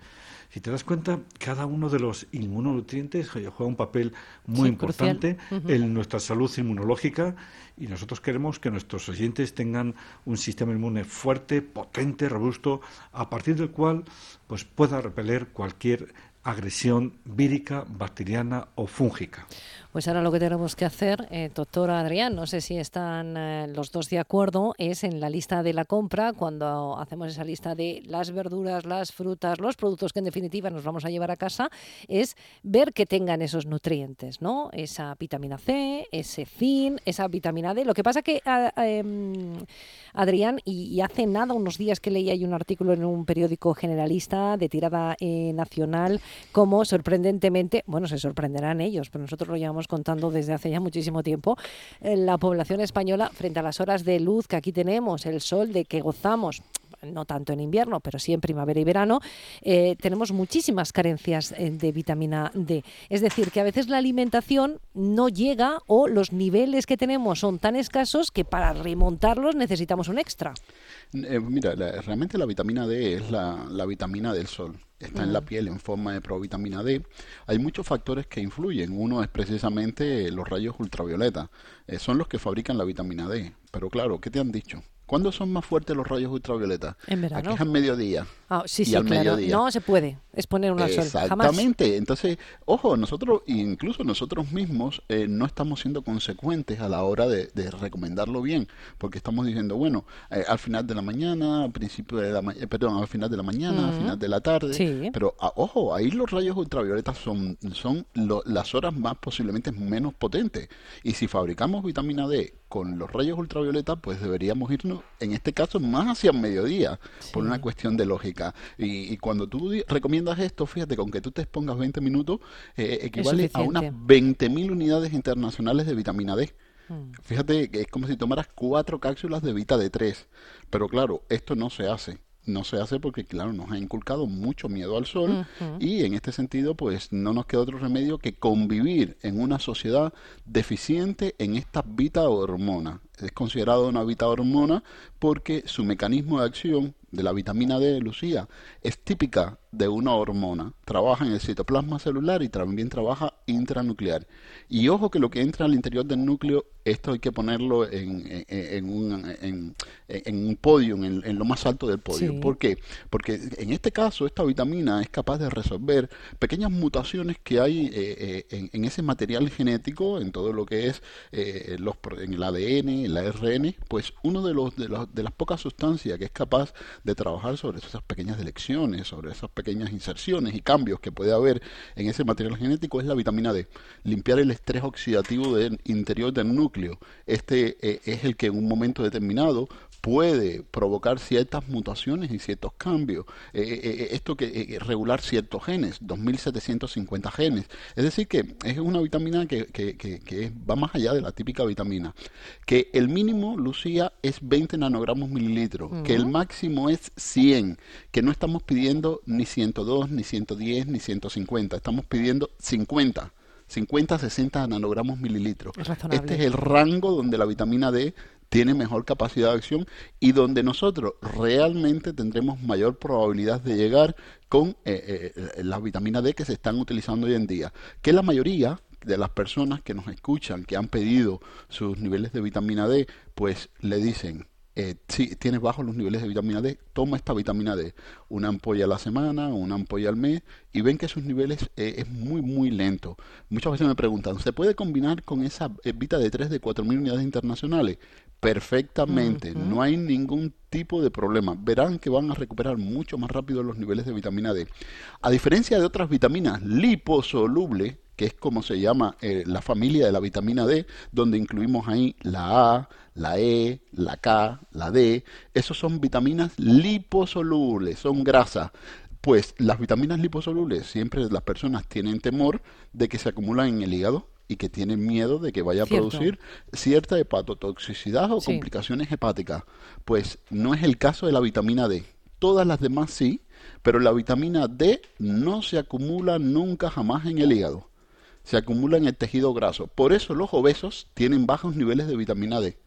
Speaker 14: Si te das cuenta, cada uno de los inmunonutrientes juega un papel muy importante en nuestra salud inmunológica y nosotros queremos que nuestros oyentes tengan un sistema inmune fuerte, potente, robusto, a partir del cual pues pueda repeler cualquier agresión vírica, bacteriana o fúngica.
Speaker 3: Pues ahora lo que tenemos que hacer, eh, doctor Adrián, no sé si están eh, los dos de acuerdo, es en la lista de la compra, cuando hacemos esa lista de las verduras, las frutas, los productos que en definitiva nos vamos a llevar a casa, es ver que tengan esos nutrientes, ¿no? Esa vitamina C, ese zinc, esa vitamina D. Lo que pasa que, em, Adrián, y, hace nada, unos días que leí hay un artículo en un periódico generalista de tirada eh, nacional, como sorprendentemente, bueno, se sorprenderán ellos, pero nosotros lo llamamos contando desde hace ya muchísimo tiempo, eh, la población española frente a las horas de luz que aquí tenemos, el sol de que gozamos, no tanto en invierno, pero sí en primavera y verano, eh, tenemos muchísimas carencias eh, de vitamina D. Es decir, que a veces la alimentación no llega o los niveles que tenemos son tan escasos que para remontarlos necesitamos un extra.
Speaker 13: mira, realmente la vitamina D es la, la vitamina del sol está en la piel en forma de provitamina D. Hay muchos factores que influyen. Uno es precisamente los rayos ultravioleta. Eh, son los que fabrican la vitamina D. Pero claro, ¿qué te han dicho? ¿Cuándo son más fuertes los rayos ultravioletas?
Speaker 3: En verano.
Speaker 13: Aquí es al mediodía.
Speaker 3: Ah, sí, sí, claro. No se puede exponer una sol.
Speaker 13: Exactamente. Entonces, ojo, nosotros, incluso nosotros mismos, eh, no estamos siendo consecuentes a la hora de, recomendarlo bien, porque estamos diciendo, bueno, eh, al final de la mañana, al principio de la eh, perdón, al final de la mañana, al final de la tarde. Pero, ah, ojo, ahí los rayos ultravioletas son, son las horas más posiblemente menos potentes. Y si fabricamos vitamina D con los rayos ultravioleta, pues deberíamos irnos, en este caso, más hacia el mediodía, por una cuestión de lógica. Y, cuando tú recomiendas esto, fíjate, con que tú te expongas 20 minutos, eh, equivale a unas 20.000 unidades internacionales de vitamina D. Mm. Fíjate que es como si tomaras cuatro cápsulas de Vita D3. Pero claro, esto no se hace no se hace porque, claro, nos ha inculcado mucho miedo al sol y en este sentido, pues no nos queda otro remedio que convivir en una sociedad deficiente en esta vita hormona. Es considerado una vita hormona porque su mecanismo de acción de la vitamina D, Lucía, es típica de una hormona. Trabaja en el citoplasma celular y también trabaja intranuclear. Y ojo que lo que entra al interior del núcleo, esto hay que ponerlo en, en, un, en, un podio, en, lo más alto del podio. ¿Por qué? Porque en este caso esta vitamina es capaz de resolver pequeñas mutaciones que hay eh, eh, en, ese material genético, en todo lo que es eh, los, en el ADN, el ARN, pues uno de, los, de, los, de las pocas sustancias que es capaz de trabajar sobre esas pequeñas elecciones, sobre esas pequeñas inserciones y cambios que puede haber en ese material genético es la vitamina D. Limpiar el estrés oxidativo del interior del núcleo. Este eh, es el que en un momento determinado puede provocar ciertas mutaciones y ciertos cambios. Eh, eh, eh, esto que regular ciertos genes, 2.750 genes. Es decir, que es una vitamina que, que, que, va más allá de la típica vitamina. Que el mínimo, Lucía, es 20 nanogramos mililitros. Que el máximo es 100. Que no estamos pidiendo ni 102, ni 110, ni 150. Estamos pidiendo 50. 50 60 nanogramos mililitros. este es el rango donde la vitamina D tiene mejor capacidad de acción y donde nosotros realmente tendremos mayor probabilidad de llegar con eh, eh, las vitaminas D que se están utilizando hoy en día. Que la mayoría de las personas que nos escuchan, que han pedido sus niveles de vitamina D, pues le dicen, eh, si tienes bajos los niveles de vitamina D, toma esta vitamina D, una ampolla a la semana, una ampolla al mes, y ven que sus niveles eh, es muy, muy lento. Muchas veces me preguntan, ¿se puede combinar con esa eh, Vita D3 de 4.000 unidades internacionales? Perfectamente, no hay ningún tipo de problema. Verán que van a recuperar mucho más rápido los niveles de vitamina D. A diferencia de otras vitaminas liposolubles, que es como se llama eh, la familia de la vitamina D, donde incluimos ahí la A, la E, la K, la D. Esos son vitaminas liposolubles, son grasas. Pues las vitaminas liposolubles siempre las personas tienen temor de que se acumulan en el hígado y que tienen miedo de que vaya a producir cierta hepatotoxicidad o complicaciones hepáticas. Pues no es el caso de la vitamina D. Todas las demás sí, pero la vitamina D no se acumula nunca jamás en el hígado se acumula en el tejido graso. Por eso los obesos tienen bajos niveles de vitamina D,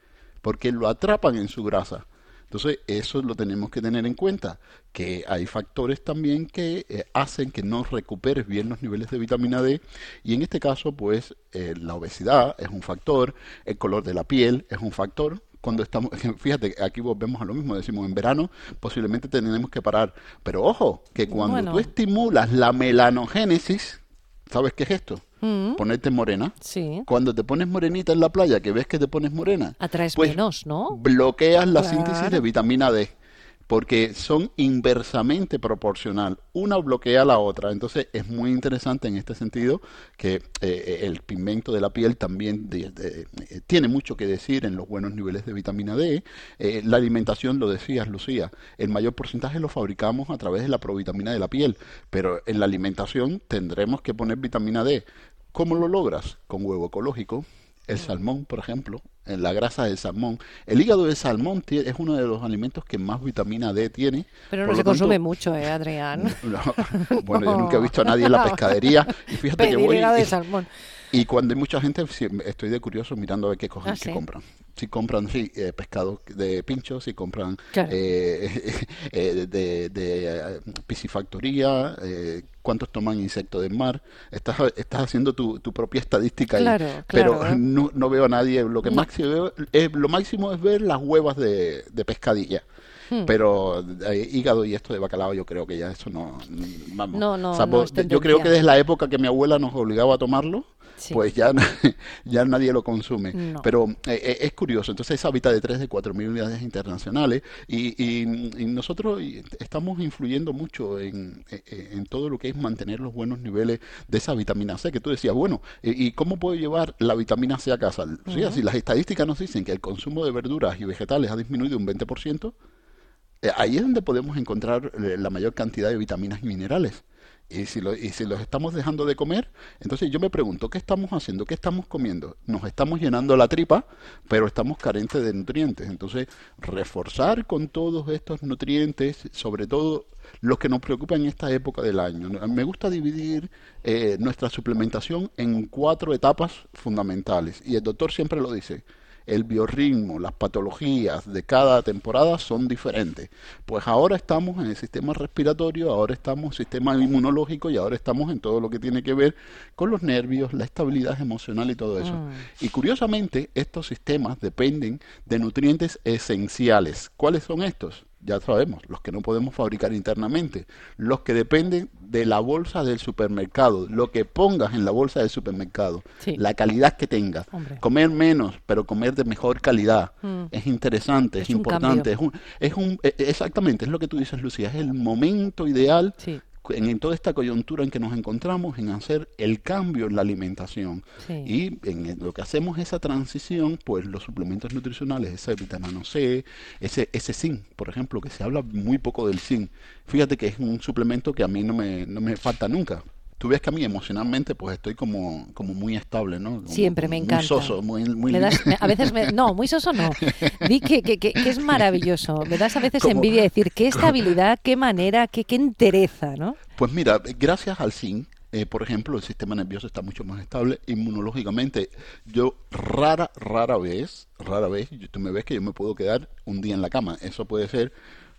Speaker 13: porque lo atrapan en su grasa. Entonces, eso lo tenemos que tener en cuenta, que hay factores también que eh, hacen que no recuperes bien los niveles de vitamina D y en este caso, pues, eh, la obesidad es un factor, el color de la piel es un factor, cuando estamos, fíjate, aquí volvemos a lo mismo, decimos en verano posiblemente tenemos que parar, pero ojo, que cuando tú estimulas la melanogénesis, ¿sabes qué es esto? Mm. ponerte morena.
Speaker 3: Sí.
Speaker 13: Cuando te pones morenita en la playa, que ves que te pones morena,
Speaker 3: atraes
Speaker 13: pues
Speaker 3: menos, ¿no?
Speaker 13: Bloqueas la síntesis de vitamina D porque son inversamente proporcional. Una bloquea a la otra. Entonces es muy interesante en este sentido que eh, el pigmento de la piel también eh, tiene mucho que decir en los buenos niveles de vitamina D. Eh, la alimentación, lo decías Lucía, el mayor porcentaje lo fabricamos a través de la provitamina de la piel, pero en la alimentación tendremos que poner vitamina D. ¿Cómo lo logras? Con huevo ecológico, el salmón, por ejemplo, en la grasa del salmón. El hígado de salmón es uno de los alimentos que más vitamina D tiene.
Speaker 3: Pero no se consume mucho, ¿eh, Adrián?
Speaker 13: bueno, yo nunca he visto a nadie en la pescadería. Y fíjate que voy.
Speaker 3: Hígado de salmón.
Speaker 13: Y cuando hay mucha gente, estoy de curioso mirando a ver qué cogen, ah, compran. Si compran sí, eh, pescado de pincho, si compran eh, eh, de, de piscifactoría, cuántos toman insectos del mar. Estás, estás haciendo tu, tu propia estadística
Speaker 3: claro,
Speaker 13: ahí. Pero no, no, veo a nadie. Lo, que máximo veo, es, lo máximo es ver las huevas de, de pescadilla. Hmm. Pero hígado y esto de bacalao, yo creo que ya eso no. Vamos.
Speaker 3: No, no,
Speaker 13: yo creo que desde la época que mi abuela nos obligaba a tomarlo, pues ya, ya nadie lo consume. Pero eh, eh, es curioso, entonces esa habita de 3 de 4 mil unidades internacionales y, nosotros estamos influyendo mucho en, en, todo lo que es mantener los buenos niveles de esa vitamina C, que tú decías, bueno, ¿y cómo puedo llevar la vitamina C a casa? Si las estadísticas nos dicen que el consumo de verduras y vegetales ha disminuido un 20%, eh, ahí es donde podemos encontrar eh, la mayor cantidad de vitaminas y minerales. Y si, lo, y si los estamos dejando de comer, entonces yo me pregunto, ¿qué estamos haciendo? ¿Qué estamos comiendo? Nos estamos llenando la tripa, pero estamos carentes de nutrientes. Entonces, reforzar con todos estos nutrientes, sobre todo los que nos preocupan en esta época del año. Me gusta dividir eh, nuestra suplementación en cuatro etapas fundamentales. Y el doctor siempre lo dice el biorritmo, las patologías de cada temporada son diferentes. Pues ahora estamos en el sistema respiratorio, ahora estamos en el sistema inmunológico y ahora estamos en todo lo que tiene que ver con los nervios, la estabilidad emocional y todo eso.
Speaker 3: Mm.
Speaker 13: Y curiosamente, estos sistemas dependen de nutrientes esenciales. ¿Cuáles son estos? Ya sabemos, los que no podemos fabricar internamente, los que dependen de la bolsa del supermercado, lo que pongas en la bolsa del supermercado,
Speaker 3: Sí.
Speaker 13: la calidad que tenga,
Speaker 3: Hombre.
Speaker 13: comer menos, pero comer de mejor calidad,
Speaker 3: Mm.
Speaker 13: es interesante, es, importante, es un, es un e- e- exactamente, es lo que tú dices, Lucía, es el momento ideal en, en toda esta coyuntura en que nos encontramos en hacer el cambio en la alimentación.
Speaker 3: Sí.
Speaker 13: Y en lo que hacemos esa transición, pues los suplementos nutricionales, ese vitamina C, ese, ese zinc, por ejemplo, que se habla muy poco del zinc. Fíjate que es un suplemento que a mí no me, no me falta nunca. Tú ves que a mí emocionalmente pues estoy como, como muy estable, ¿no? Como
Speaker 3: Siempre me encanta.
Speaker 13: Muy soso, muy... muy
Speaker 3: Me das- a veces me- no, muy soso no. Di que, que- que- que es maravilloso. Me das a veces
Speaker 13: Como-
Speaker 3: envidia decir qué estabilidad, qué manera, qué, qué entereza, ¿no?
Speaker 13: Pues mira, gracias al zinc, eh, por ejemplo, el sistema nervioso está mucho más estable inmunológicamente. Yo rara, rara vez, rara vez, tú me ves que yo me puedo quedar un día en la cama. Eso puede ser,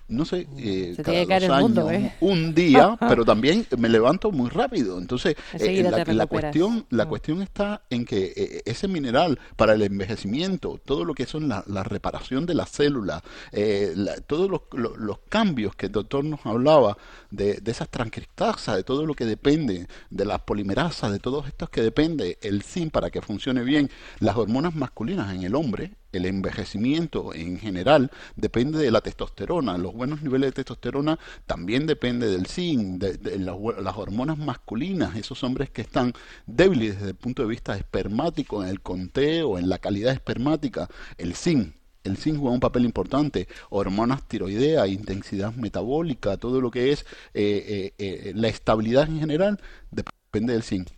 Speaker 13: no sé, eh,
Speaker 3: Se
Speaker 13: cada dos
Speaker 3: mundo,
Speaker 13: años,
Speaker 3: ¿eh?
Speaker 13: un día, pero también me levanto muy rápido. Entonces, eh, la, cuestión, la
Speaker 3: Mm.
Speaker 13: cuestión está en que eh, ese mineral para el envejecimiento, todo lo que son la, la reparación de las células, eh, la- todos los, los- los cambios que el doctor nos hablaba de, de esas transcriptasas, de todo lo que depende, de las polimerasas, de todos estos que depende el zinc para que funcione bien, las hormonas masculinas en el hombre, el envejecimiento en general depende de la testosterona. Los buenos niveles de testosterona también depende del zinc, de, las, hormonas masculinas, esos hombres que están débiles desde el punto de vista espermático, en el conteo, en la calidad espermática, el zinc. El zinc juega un papel importante, hormonas tiroideas, intensidad metabólica, todo lo que es eh, eh, eh, la estabilidad en general depende del zinc.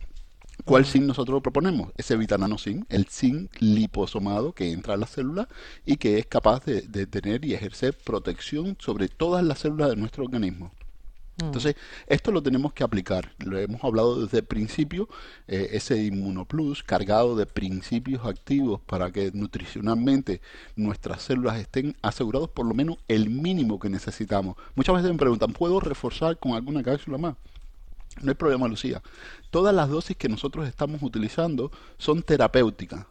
Speaker 13: ¿Cuál zinc nosotros proponemos? Ese vitamino zinc, el zinc liposomado que entra a la célula y que es capaz de, de tener y ejercer protección sobre todas las células de nuestro organismo. Entonces, esto lo tenemos que aplicar. Lo hemos hablado desde el principio, eh, ese Inmunoplus cargado de principios activos para que nutricionalmente nuestras células estén asegurados por lo menos el mínimo que necesitamos. Muchas veces me preguntan, ¿puedo reforzar con alguna cápsula más? No hay problema, Lucía. Todas las dosis que nosotros estamos utilizando son terapéuticas.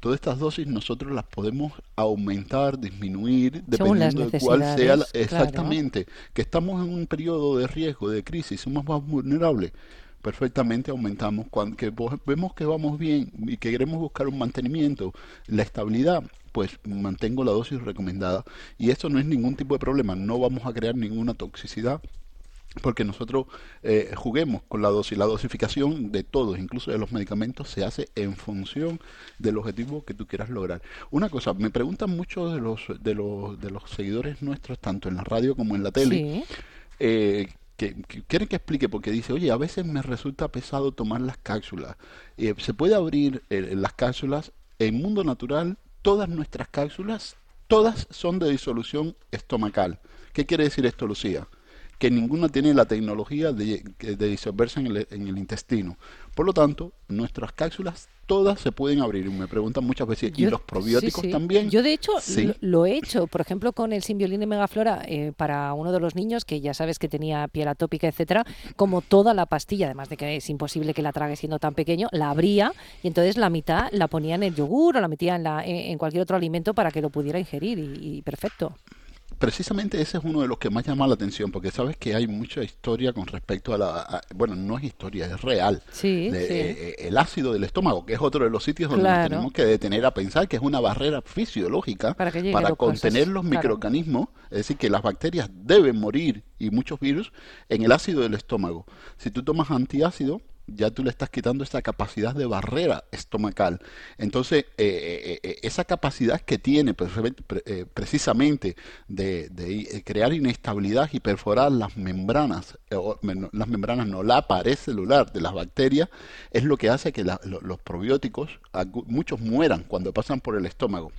Speaker 13: Todas estas dosis nosotros las podemos aumentar, disminuir, dependiendo de cuál sea la-
Speaker 3: necesidades, claro.
Speaker 13: exactamente. Que estamos en un periodo de riesgo, de crisis, somos más vulnerables. Perfectamente aumentamos. Cuando que vemos que vamos bien y que queremos buscar un mantenimiento, la estabilidad, pues mantengo la dosis recomendada. Y esto no es ningún tipo de problema. No vamos a crear ninguna toxicidad porque nosotros eh, juguemos con la dosis. La dosificación de todos, incluso de los medicamentos, se hace en función del objetivo que tú quieras lograr. Una cosa, me preguntan muchos de los, de los, de los seguidores nuestros, tanto en la radio como en la tele,
Speaker 3: Sí.
Speaker 13: eh, que, que quieren que explique porque dice, oye, a veces me resulta pesado tomar las cápsulas. Eh, se puede abrir las cápsulas en mundo natural, todas nuestras cápsulas, todas son de disolución estomacal. ¿Qué quiere decir esto, Lucía? Que ninguna tiene la tecnología de, de disolverse en el, en el intestino. Por lo tanto, nuestras cápsulas todas se pueden abrir. Y me preguntan muchas veces, ¿y los probióticos
Speaker 3: sí, sí.
Speaker 13: también?
Speaker 3: Yo, de hecho,
Speaker 13: Sí.
Speaker 3: lo, lo he hecho, por ejemplo, con el Simbiolin de Megaflora eh, para uno de los niños que ya sabes que tenía piel atópica, etcétera, como toda la pastilla, además de que es imposible que la trague siendo tan pequeño, la abría y entonces la mitad la ponía en el yogur o la metía en, la, en, en cualquier otro alimento para que lo pudiera ingerir y, y perfecto.
Speaker 13: Precisamente ese es uno de los que más llama la atención, porque sabes que hay mucha historia con respecto a la... a- bueno, no es historia, es real.
Speaker 3: Sí,
Speaker 13: de,
Speaker 3: sí.
Speaker 13: eh, el ácido del estómago, que es otro de los sitios donde nos tenemos que detener a pensar que es una barrera fisiológica
Speaker 3: Para que
Speaker 13: contener los
Speaker 3: claro.
Speaker 13: microorganismos, es decir, que las bacterias deben morir y muchos virus en el ácido del estómago. Si tú tomas antiácido, ya tú le estás quitando esa capacidad de barrera estomacal. Entonces, eh, eh, eh, esa capacidad que tiene precisamente de, crear inestabilidad y perforar las membranas, las membranas no, la pared celular de las bacterias, es lo que hace que los probióticos, muchos mueran cuando pasan por el estómago.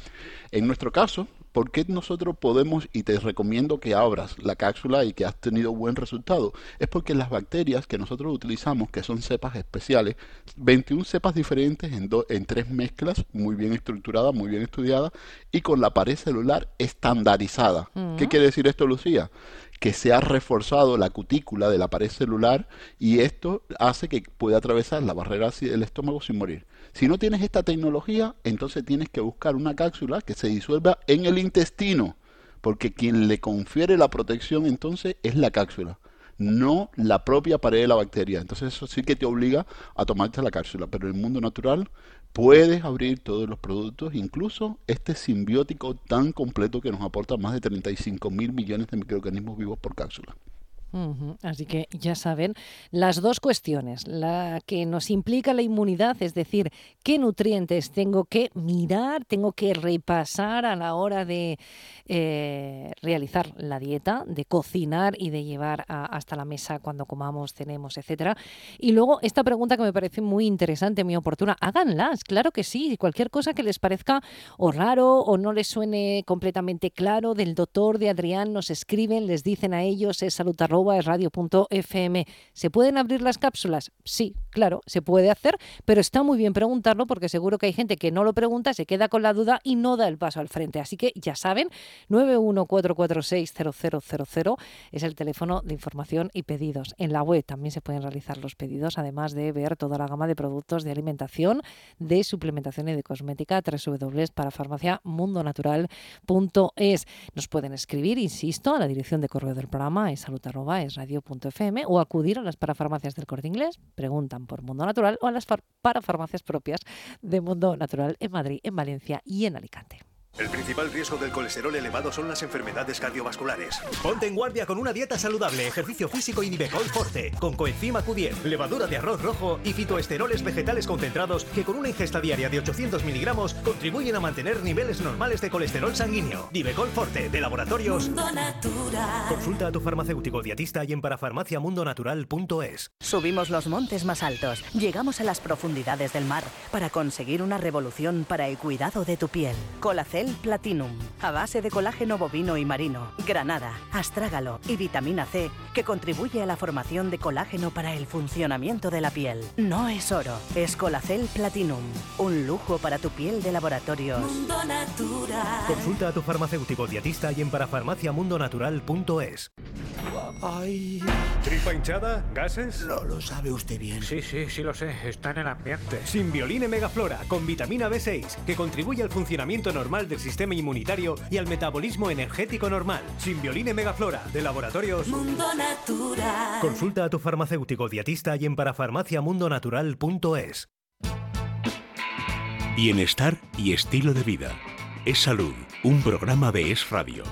Speaker 13: En nuestro caso, ¿por qué nosotros podemos, y te recomiendo que abras la cápsula y que has tenido buen resultado? Es porque las bacterias que nosotros utilizamos, que son cepas especiales, 21 cepas diferentes en, en tres mezclas, muy bien estructuradas, muy bien estudiadas, y con la pared celular estandarizada. ¿Qué quiere decir esto, Lucía? Que se ha reforzado la cutícula de la pared celular y esto hace que pueda atravesar la barrera del estómago sin morir. Si no tienes esta tecnología, entonces tienes que buscar una cápsula que se disuelva en el intestino, porque quien le confiere la protección entonces es la cápsula, no la propia pared de la bacteria. Entonces eso sí que te obliga a tomarte la cápsula, pero en el mundo natural puedes abrir todos los productos, incluso este simbiótico tan completo que nos aporta más de 35 mil millones de microorganismos vivos por cápsula.
Speaker 3: Así que ya saben las dos cuestiones, la que nos implica la inmunidad, es decir, qué nutrientes tengo que mirar, tengo que repasar a la hora de eh, realizar la dieta, de cocinar y de llevar hasta la mesa cuando comamos, tenemos, etcétera. Y luego esta pregunta que me parece muy interesante, muy oportuna, háganlas, claro que sí, cualquier cosa que les parezca o raro o no les suene completamente claro del doctor de Adrián, nos escriben, les dicen a ellos, es saludar es radio.fm. ¿Se pueden abrir las cápsulas? Sí, claro, se puede hacer, pero está muy bien preguntarlo porque seguro que hay gente que no lo pregunta, se queda con la duda y no da el paso al frente. Así que ya saben, 914460000 es el teléfono de información y pedidos. En la web también se pueden realizar los pedidos, además de ver toda la gama de productos de alimentación, de suplementación y de cosmética, www.parafarmaciamundonatural.es. Nos pueden escribir, insisto, a la dirección de correo del programa es salud es radio.fm o acudir a las parafarmacias del Corte Inglés, preguntan por Mundo Natural o a las parafarmacias propias de Mundo Natural en Madrid, en Valencia y en Alicante.
Speaker 15: El principal riesgo del colesterol elevado son las enfermedades cardiovasculares. Ponte en guardia con una dieta saludable, ejercicio físico y Nivecol Forte, con coenzima Q10, levadura de arroz rojo y fitoesteroles vegetales concentrados que con una ingesta diaria de 800 miligramos contribuyen a mantener niveles normales de colesterol sanguíneo. Nivecol Forte, de Laboratorios
Speaker 11: Mundo Natural.
Speaker 15: Consulta a tu farmacéutico dietista y en parafarmaciamundonatural.es.
Speaker 16: Subimos los montes más altos, llegamos a las profundidades del mar para conseguir una revolución para el cuidado de tu piel. Colacel Platinum, a base de colágeno bovino y marino, granada, astrágalo y vitamina C, que contribuye a la formación de colágeno para el funcionamiento de la piel. No es oro, es Colacel Platinum, un lujo para tu piel de laboratorios.
Speaker 11: Mundo Natural.
Speaker 15: Consulta a tu farmacéutico dietista y en parafarmaciamundonatural.es.
Speaker 4: Ay.
Speaker 15: ¿Tripa hinchada? ¿Gases?
Speaker 4: No lo sabe usted bien.
Speaker 17: Sí, sí, sí lo sé. Está en el ambiente.
Speaker 15: Simbioline Megaflora con vitamina B6 que contribuye al funcionamiento normal del sistema inmunitario y al metabolismo energético normal. Simbioline Megaflora de Laboratorios
Speaker 11: Mundo Natural.
Speaker 15: Consulta a tu farmacéutico dietista y en parafarmaciamundonatural.es.
Speaker 2: Bienestar y estilo de vida. Es salud. Un programa de Es Radio.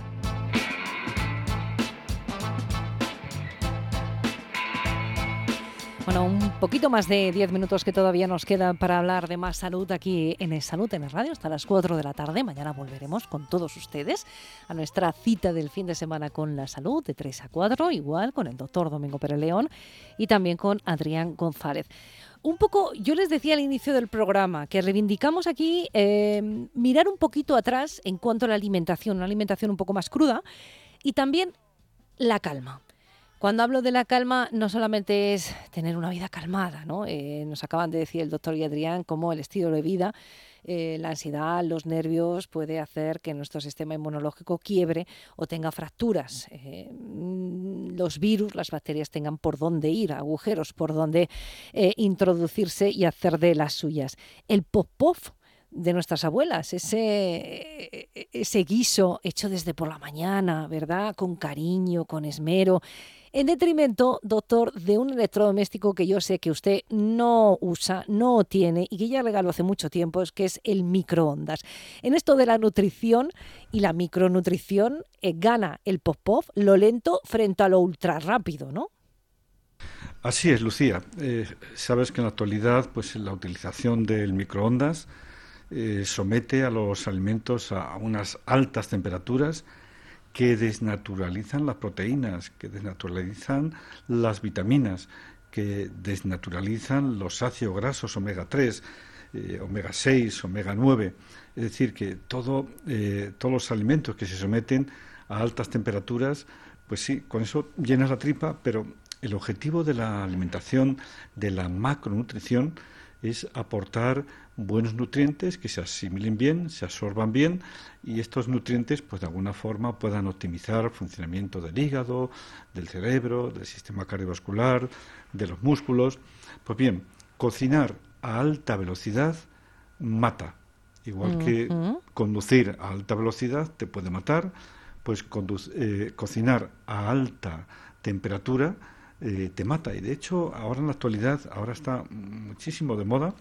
Speaker 3: Bueno, un poquito más de 10 minutos que todavía nos quedan para hablar de más salud aquí en Es Salud en el radio hasta las 4 de la tarde. Mañana volveremos con todos ustedes a nuestra cita del fin de semana con la salud de 3 a 4, igual con el doctor Domingo Pérez León y también con Adrián González. Un poco, yo les decía al inicio del programa que reivindicamos aquí eh, mirar un poquito atrás en cuanto a la alimentación, una alimentación un poco más cruda y también la calma. Cuando hablo de la calma, no solamente es tener una vida calmada, ¿no? Eh, nos acaban de decir el doctor y Adrián cómo el estilo de vida, eh, la ansiedad, los nervios puede hacer que nuestro sistema inmunológico quiebre o tenga fracturas. Eh, mm, los virus, las bacterias tengan por dónde ir, agujeros por dónde introducirse y hacer de las suyas. El pop-pop de nuestras abuelas, ese, ese guiso hecho desde por la mañana, ¿verdad? Con cariño, con esmero, en detrimento, doctor, de un electrodoméstico que yo sé que usted no usa, no tiene y que ya regaló hace mucho tiempo, es que es el microondas. En esto de la nutrición y la micronutrición, eh, gana el pop-pop, lo lento frente a lo ultra rápido, ¿no?
Speaker 14: Así es, Lucía. Eh, sabes que en la actualidad, pues la utilización del microondas eh, somete a los alimentos a unas altas temperaturas que desnaturalizan las proteínas, que desnaturalizan las vitaminas, que desnaturalizan los ácidos grasos omega 3, eh, omega 6, omega 9. Es decir, que todo, todos los alimentos que se someten a altas temperaturas, pues sí, con eso llenas la tripa, pero el objetivo de la alimentación, de la macronutrición, es aportar buenos nutrientes que se asimilen bien, se absorban bien y estos nutrientes, pues de alguna forma, puedan optimizar el funcionamiento del hígado, del cerebro, del sistema cardiovascular, de los músculos. Pues bien, cocinar a alta velocidad mata. Igual que conducir a alta velocidad te puede matar, pues eh, cocinar a alta temperatura eh, te mata. Y de hecho, ahora en la actualidad, ahora está muchísimo de moda,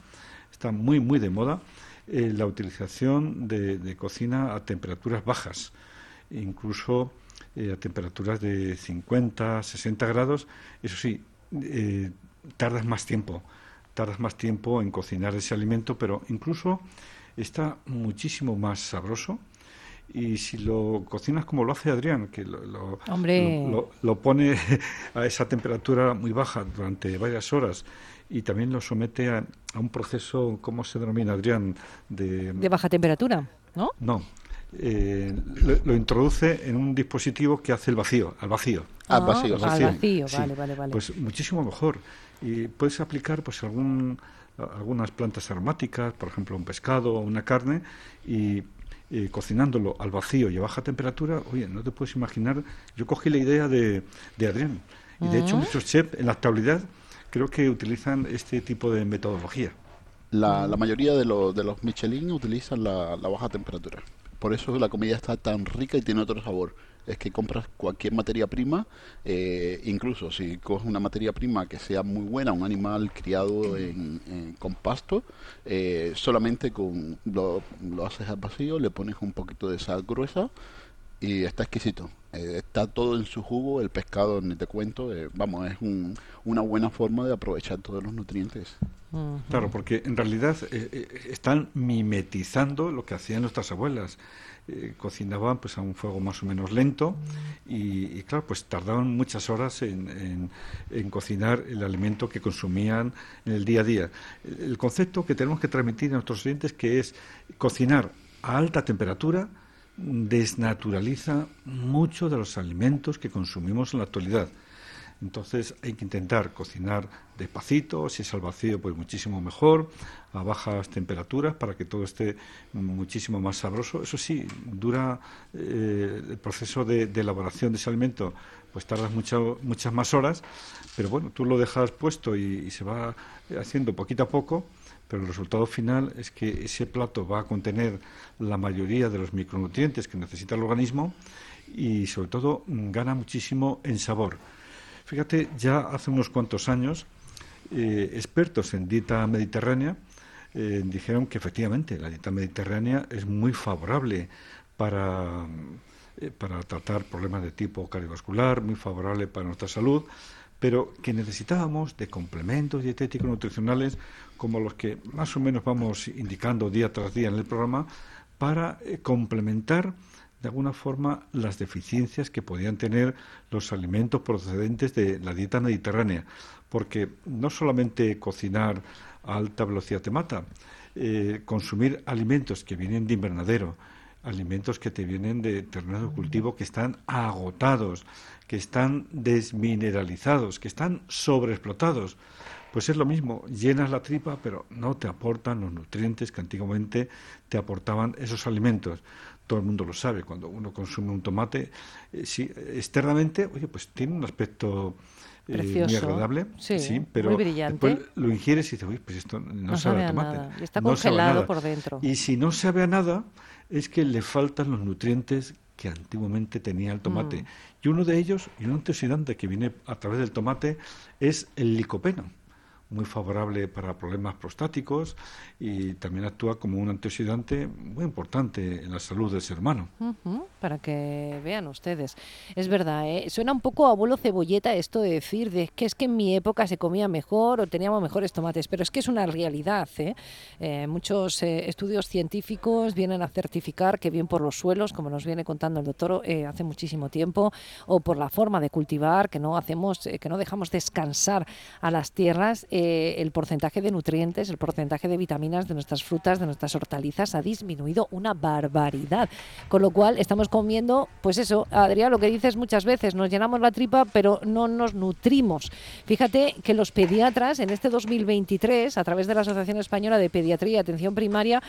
Speaker 14: está muy, muy de moda, eh, la utilización de, cocina a temperaturas bajas, incluso eh, a temperaturas de 50, 60 grados. Eso sí, tardas más tiempo, tardas más tiempo en cocinar ese alimento, pero incluso está muchísimo más sabroso y si lo cocinas como lo hace Adrián, que lo, lo, pone a esa temperatura muy baja durante varias horas y también lo somete a, un proceso, ¿cómo se denomina Adrián?
Speaker 3: De, baja temperatura, ¿no?
Speaker 14: No. Eh, lo, introduce en un dispositivo que hace el vacío, al vacío.
Speaker 3: al vacío, vale, vale, vale.
Speaker 14: Pues muchísimo mejor. Y puedes aplicar pues algún algunas plantas aromáticas, por ejemplo un pescado o una carne, y eh, cocinándolo al vacío y a baja temperatura, oye, no te puedes imaginar, yo cogí la idea de, de Adrián, y de hecho muchos chefs en la actualidad creo que utilizan este tipo de metodología.
Speaker 13: La, la mayoría de, los de los Michelin utilizan la, la baja temperatura. Por eso la comida está tan rica y tiene otro sabor es que compras cualquier materia prima, eh, incluso si coges una materia prima que sea muy buena, un animal criado en, con pasto, eh, solamente con lo, lo, haces al vacío, le pones un poquito de sal gruesa y está exquisito. Eh, está todo en su jugo, el pescado ni te cuento, vamos, es una buena forma de aprovechar todos los nutrientes.
Speaker 14: Claro, porque en realidad están mimetizando lo que hacían nuestras abuelas eh, cocinaban pues a un fuego más o menos lento y, claro pues tardaban muchas horas en, cocinar el alimento que consumían en el día a día el concepto que tenemos que transmitir a nuestros clientes que es cocinar a alta temperatura desnaturaliza mucho de los alimentos que consumimos en la actualidad entonces hay que intentar cocinar despacito, si es al vacío pues muchísimo mejor, a bajas temperaturas para que todo esté muchísimo más sabroso. Eso sí, dura eh, el proceso de, elaboración de ese alimento, pues tardas muchas más horas, pero bueno, tú lo dejas puesto y, se va haciendo poquito a poco pero el resultado final es que ese plato va a contener la mayoría de los micronutrientes que necesita el organismo y sobre todo gana muchísimo en sabor. Fíjate, ya hace unos cuantos años, eh, expertos en dieta mediterránea eh, dijeron que efectivamente la dieta mediterránea es muy favorable para, eh, para tratar problemas de tipo cardiovascular, muy favorable para nuestra salud, pero que necesitábamos de complementos dietéticos nutricionales como los que más o menos vamos indicando día tras día en el programa para complementar de alguna forma las deficiencias que podían tener los alimentos procedentes de la dieta mediterránea, porque no solamente cocinar a alta velocidad te mata, eh, consumir alimentos que vienen de invernadero, alimentos que te vienen de terreno de cultivo que están agotados, que están desmineralizados, que están sobreexplotados. Pues es lo mismo, llenas la tripa, pero no te aportan los nutrientes que antiguamente te aportaban esos alimentos todo el mundo lo sabe, cuando uno consume un tomate, eh, externamente, oye, pues tiene un aspecto eh, muy agradable, sí, pero después lo ingieres y dices, oye, pues esto no, sabe, a tomate.
Speaker 3: Está congelado por dentro.
Speaker 14: Y si no sabe a nada, es que le faltan los nutrientes que antiguamente tenía el tomate. Mm. Y uno de ellos, y un antioxidante que viene a través del tomate, es el licopeno muy favorable para problemas prostáticos y también actúa como un antioxidante muy importante en la salud del ser humano.
Speaker 3: Para que vean ustedes. Es verdad, ¿eh? suena un poco a abuelo cebolleta esto de decir de que es que en mi época se comía mejor o teníamos mejores tomates, pero es que es una realidad. ¿eh? Eh, muchos eh, estudios científicos vienen a certificar que bien por los suelos, como nos viene contando el doctor hace muchísimo tiempo, o por la forma de cultivar, que no hacemos, que no dejamos descansar a las tierras, el porcentaje de nutrientes, el porcentaje de vitaminas de nuestras frutas, de nuestras hortalizas ha disminuido una barbaridad. Con lo cual estamos comiendo, pues eso, Adrián, lo que dices muchas veces, nos llenamos la tripa, pero no nos nutrimos. Fíjate que los pediatras en este 2023, a través de la Asociación Española de Pediatría y Atención Primaria,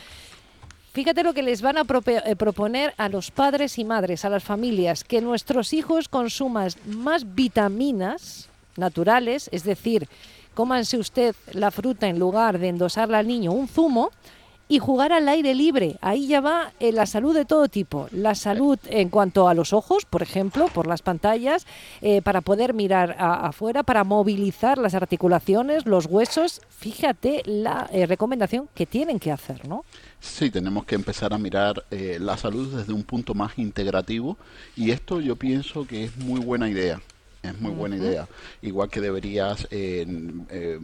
Speaker 3: Fíjate lo que les van a eh, proponer a los padres y madres, a las familias, que nuestros hijos consuman más vitaminas naturales, es decir, cómanse usted la fruta en lugar de endosarla al niño un zumo y jugar al aire libre. Ahí ya va eh, la salud de todo tipo. La salud en cuanto a los ojos, por ejemplo, por las pantallas, eh, para poder mirar a- afuera, para movilizar las articulaciones, los huesos. Fíjate la eh, recomendación que tienen que hacer, ¿no?
Speaker 13: Sí, tenemos que empezar a mirar la salud desde un punto más integrativo y esto yo pienso que es muy buena idea. Es muy buena idea. Igual que deberías eh, eh,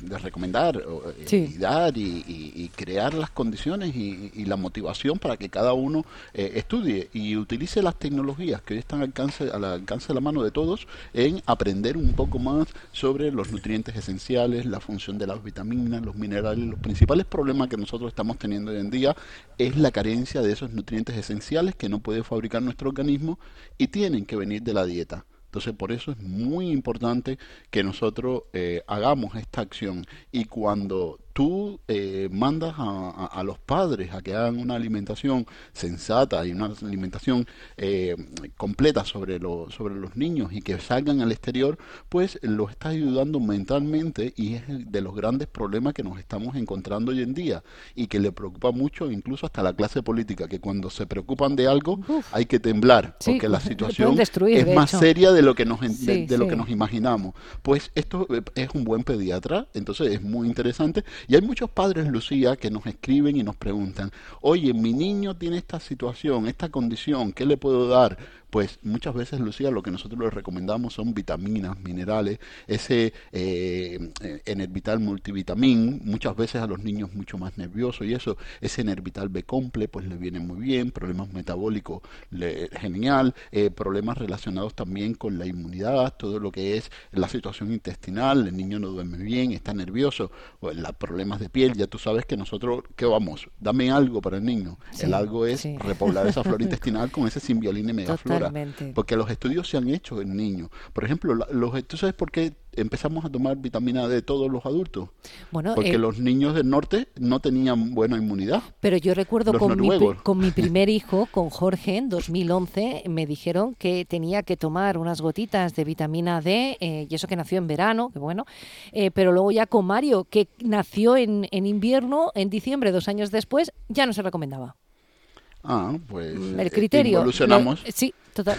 Speaker 13: de recomendar o, eh,
Speaker 3: Sí.
Speaker 13: y dar y, y- y crear las condiciones y, y la motivación para que cada uno eh, estudie y utilice las tecnologías que hoy están al alcance, al alcance de la mano de todos en aprender un poco más sobre los nutrientes esenciales, la función de las vitaminas, los minerales. Los principales problemas que nosotros estamos teniendo hoy en día es la carencia de esos nutrientes esenciales que no puede fabricar nuestro organismo y tienen que venir de la dieta. Entonces, por eso es muy importante que nosotros eh, hagamos esta acción. Y cuando tú eh, mandas a, a- a los padres a que hagan una alimentación sensata y una alimentación eh, completa sobre, lo- sobre los niños y que salgan al exterior, pues los estás ayudando mentalmente y es de los grandes problemas que nos estamos encontrando hoy en día y que le preocupa mucho incluso hasta la clase política, que cuando se preocupan de algo hay que temblar,
Speaker 3: Sí,
Speaker 13: porque la situación
Speaker 3: destruir,
Speaker 13: es más
Speaker 3: hecho.
Speaker 13: seria de lo que nos de,
Speaker 3: Sí,
Speaker 13: de lo que nos imaginamos. Pues esto eh, es un buen pediatra, entonces es muy interesante. Y hay muchos padres, Lucía, que nos escriben y nos preguntan, oye, mi niño tiene esta situación, esta condición, ¿qué le puedo dar? Pues muchas veces, Lucía, lo que nosotros les recomendamos son vitaminas, minerales, ese eh, Enervital multivitamín, muchas veces a los niños mucho más nerviosos y eso, ese Enervital B comple, pues le viene muy bien, problemas metabólicos, le- genial, eh, problemas relacionados también con la inmunidad, todo lo que es la situación intestinal, el niño no duerme bien, está nervioso, o los problemas de piel, ya tú sabes que nosotros, ¿qué vamos? Dame algo para el niño.
Speaker 3: Sí,
Speaker 13: el algo es
Speaker 3: sí.
Speaker 13: repoblar esa flora intestinal con ese simbiolina y megaflora. Porque los estudios se han hecho en niños. Por ejemplo, los, ¿tú sabes por qué empezamos a tomar vitamina D todos los adultos?
Speaker 3: Bueno,
Speaker 13: Porque
Speaker 3: eh,
Speaker 13: los niños del norte no tenían buena inmunidad.
Speaker 3: Pero yo recuerdo
Speaker 13: Los
Speaker 3: con mi, con mi primer hijo, con Jorge, en 2011, me dijeron que tenía que tomar unas gotitas de vitamina D, eh, y eso que nació en verano, que bueno, eh, pero luego ya con Mario, que nació en, en invierno, en diciembre, dos años después, ya no se recomendaba.
Speaker 13: Ah, pues
Speaker 3: El
Speaker 13: eh,
Speaker 3: criterio.
Speaker 13: evolucionamos.
Speaker 3: lo- sí, total.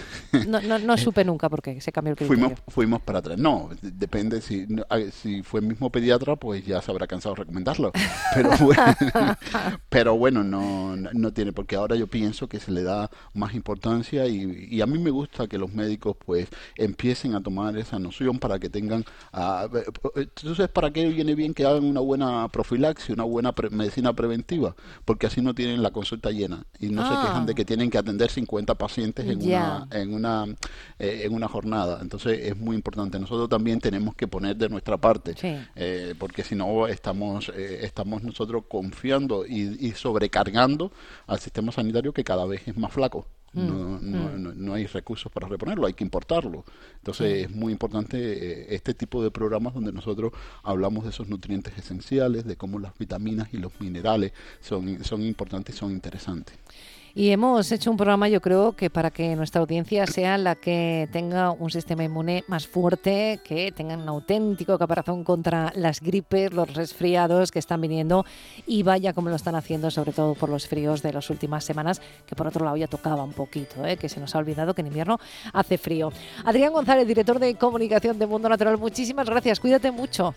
Speaker 3: No, no, no supe nunca por qué se cambió el criterio.
Speaker 13: Fuimos, fuimos para atrás. No, de- depende. Si, no, si fue el mismo pediatra, pues ya se habrá cansado de recomendarlo. Pero bueno, pero bueno no, no tiene, porque ahora yo pienso que se le da más importancia y, y a mí me gusta que los médicos pues empiecen a tomar esa noción para que tengan... ¿Tú sabes para qué viene bien que hagan una buena profilaxis, una buena pre- medicina preventiva? Porque así no tienen la consulta llena y no se
Speaker 3: Ah.
Speaker 13: quejan de que tienen que atender 50 pacientes en una en una eh, en una jornada entonces es muy importante nosotros también tenemos que poner de nuestra parte
Speaker 3: Sí.
Speaker 13: eh, porque si no estamos eh, estamos nosotros confiando y, y sobrecargando al sistema sanitario que cada vez es más flaco no, no,
Speaker 3: mm.
Speaker 13: no- no hay recursos para reponerlo, hay que importarlo. Entonces
Speaker 3: Sí.
Speaker 13: es muy importante eh, este tipo de programas donde nosotros hablamos de esos nutrientes esenciales, de cómo las vitaminas y los minerales son, son importantes y son interesantes.
Speaker 3: Y hemos hecho un programa, yo creo, que para que nuestra audiencia sea la que tenga un sistema inmune más fuerte, que tengan un auténtico caparazón contra las gripes, los resfriados que están viniendo y vaya como lo están haciendo, sobre todo por los fríos de las últimas semanas, que por otro lado ya tocaba un poquito, ¿eh? que se nos ha olvidado que en invierno hace frío. Adrián González, director de comunicación de Mundo Natural, muchísimas gracias, cuídate mucho.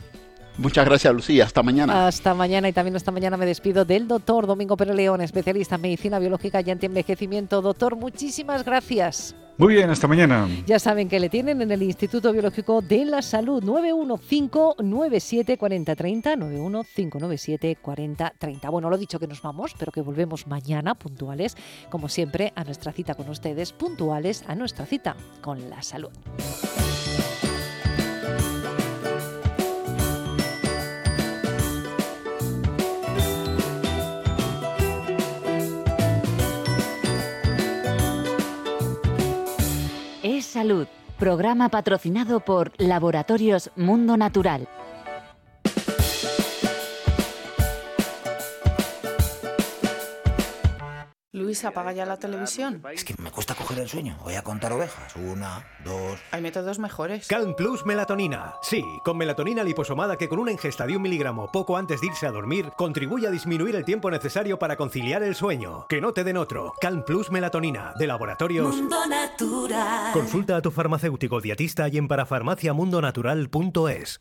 Speaker 13: Muchas gracias, Lucía. Hasta mañana.
Speaker 3: Hasta mañana y también esta mañana me despido del doctor Domingo Pérez León, especialista en medicina biológica y antienvejecimiento. Doctor, muchísimas gracias.
Speaker 14: Muy bien, hasta mañana.
Speaker 3: Ya saben que le tienen en el Instituto Biológico de la Salud 915974030, 915974030. Bueno, lo dicho que nos vamos, pero que volvemos mañana puntuales, como siempre, a nuestra cita con ustedes, puntuales a nuestra cita con la salud.
Speaker 1: Salud, programa patrocinado por Laboratorios Mundo Natural.
Speaker 18: Luis, apaga ya la televisión.
Speaker 4: Es que me cuesta coger el sueño. Voy a contar ovejas. Una, dos.
Speaker 18: Hay métodos mejores.
Speaker 15: Calm Plus Melatonina. Sí, con melatonina liposomada que con una ingesta de un miligramo poco antes de irse a dormir contribuye a disminuir el tiempo necesario para conciliar el sueño. Que no te den otro. Calm Plus Melatonina, de laboratorios.
Speaker 19: Mundo Natural.
Speaker 15: Consulta a tu farmacéutico dietista y en parafarmaciamundonatural.es.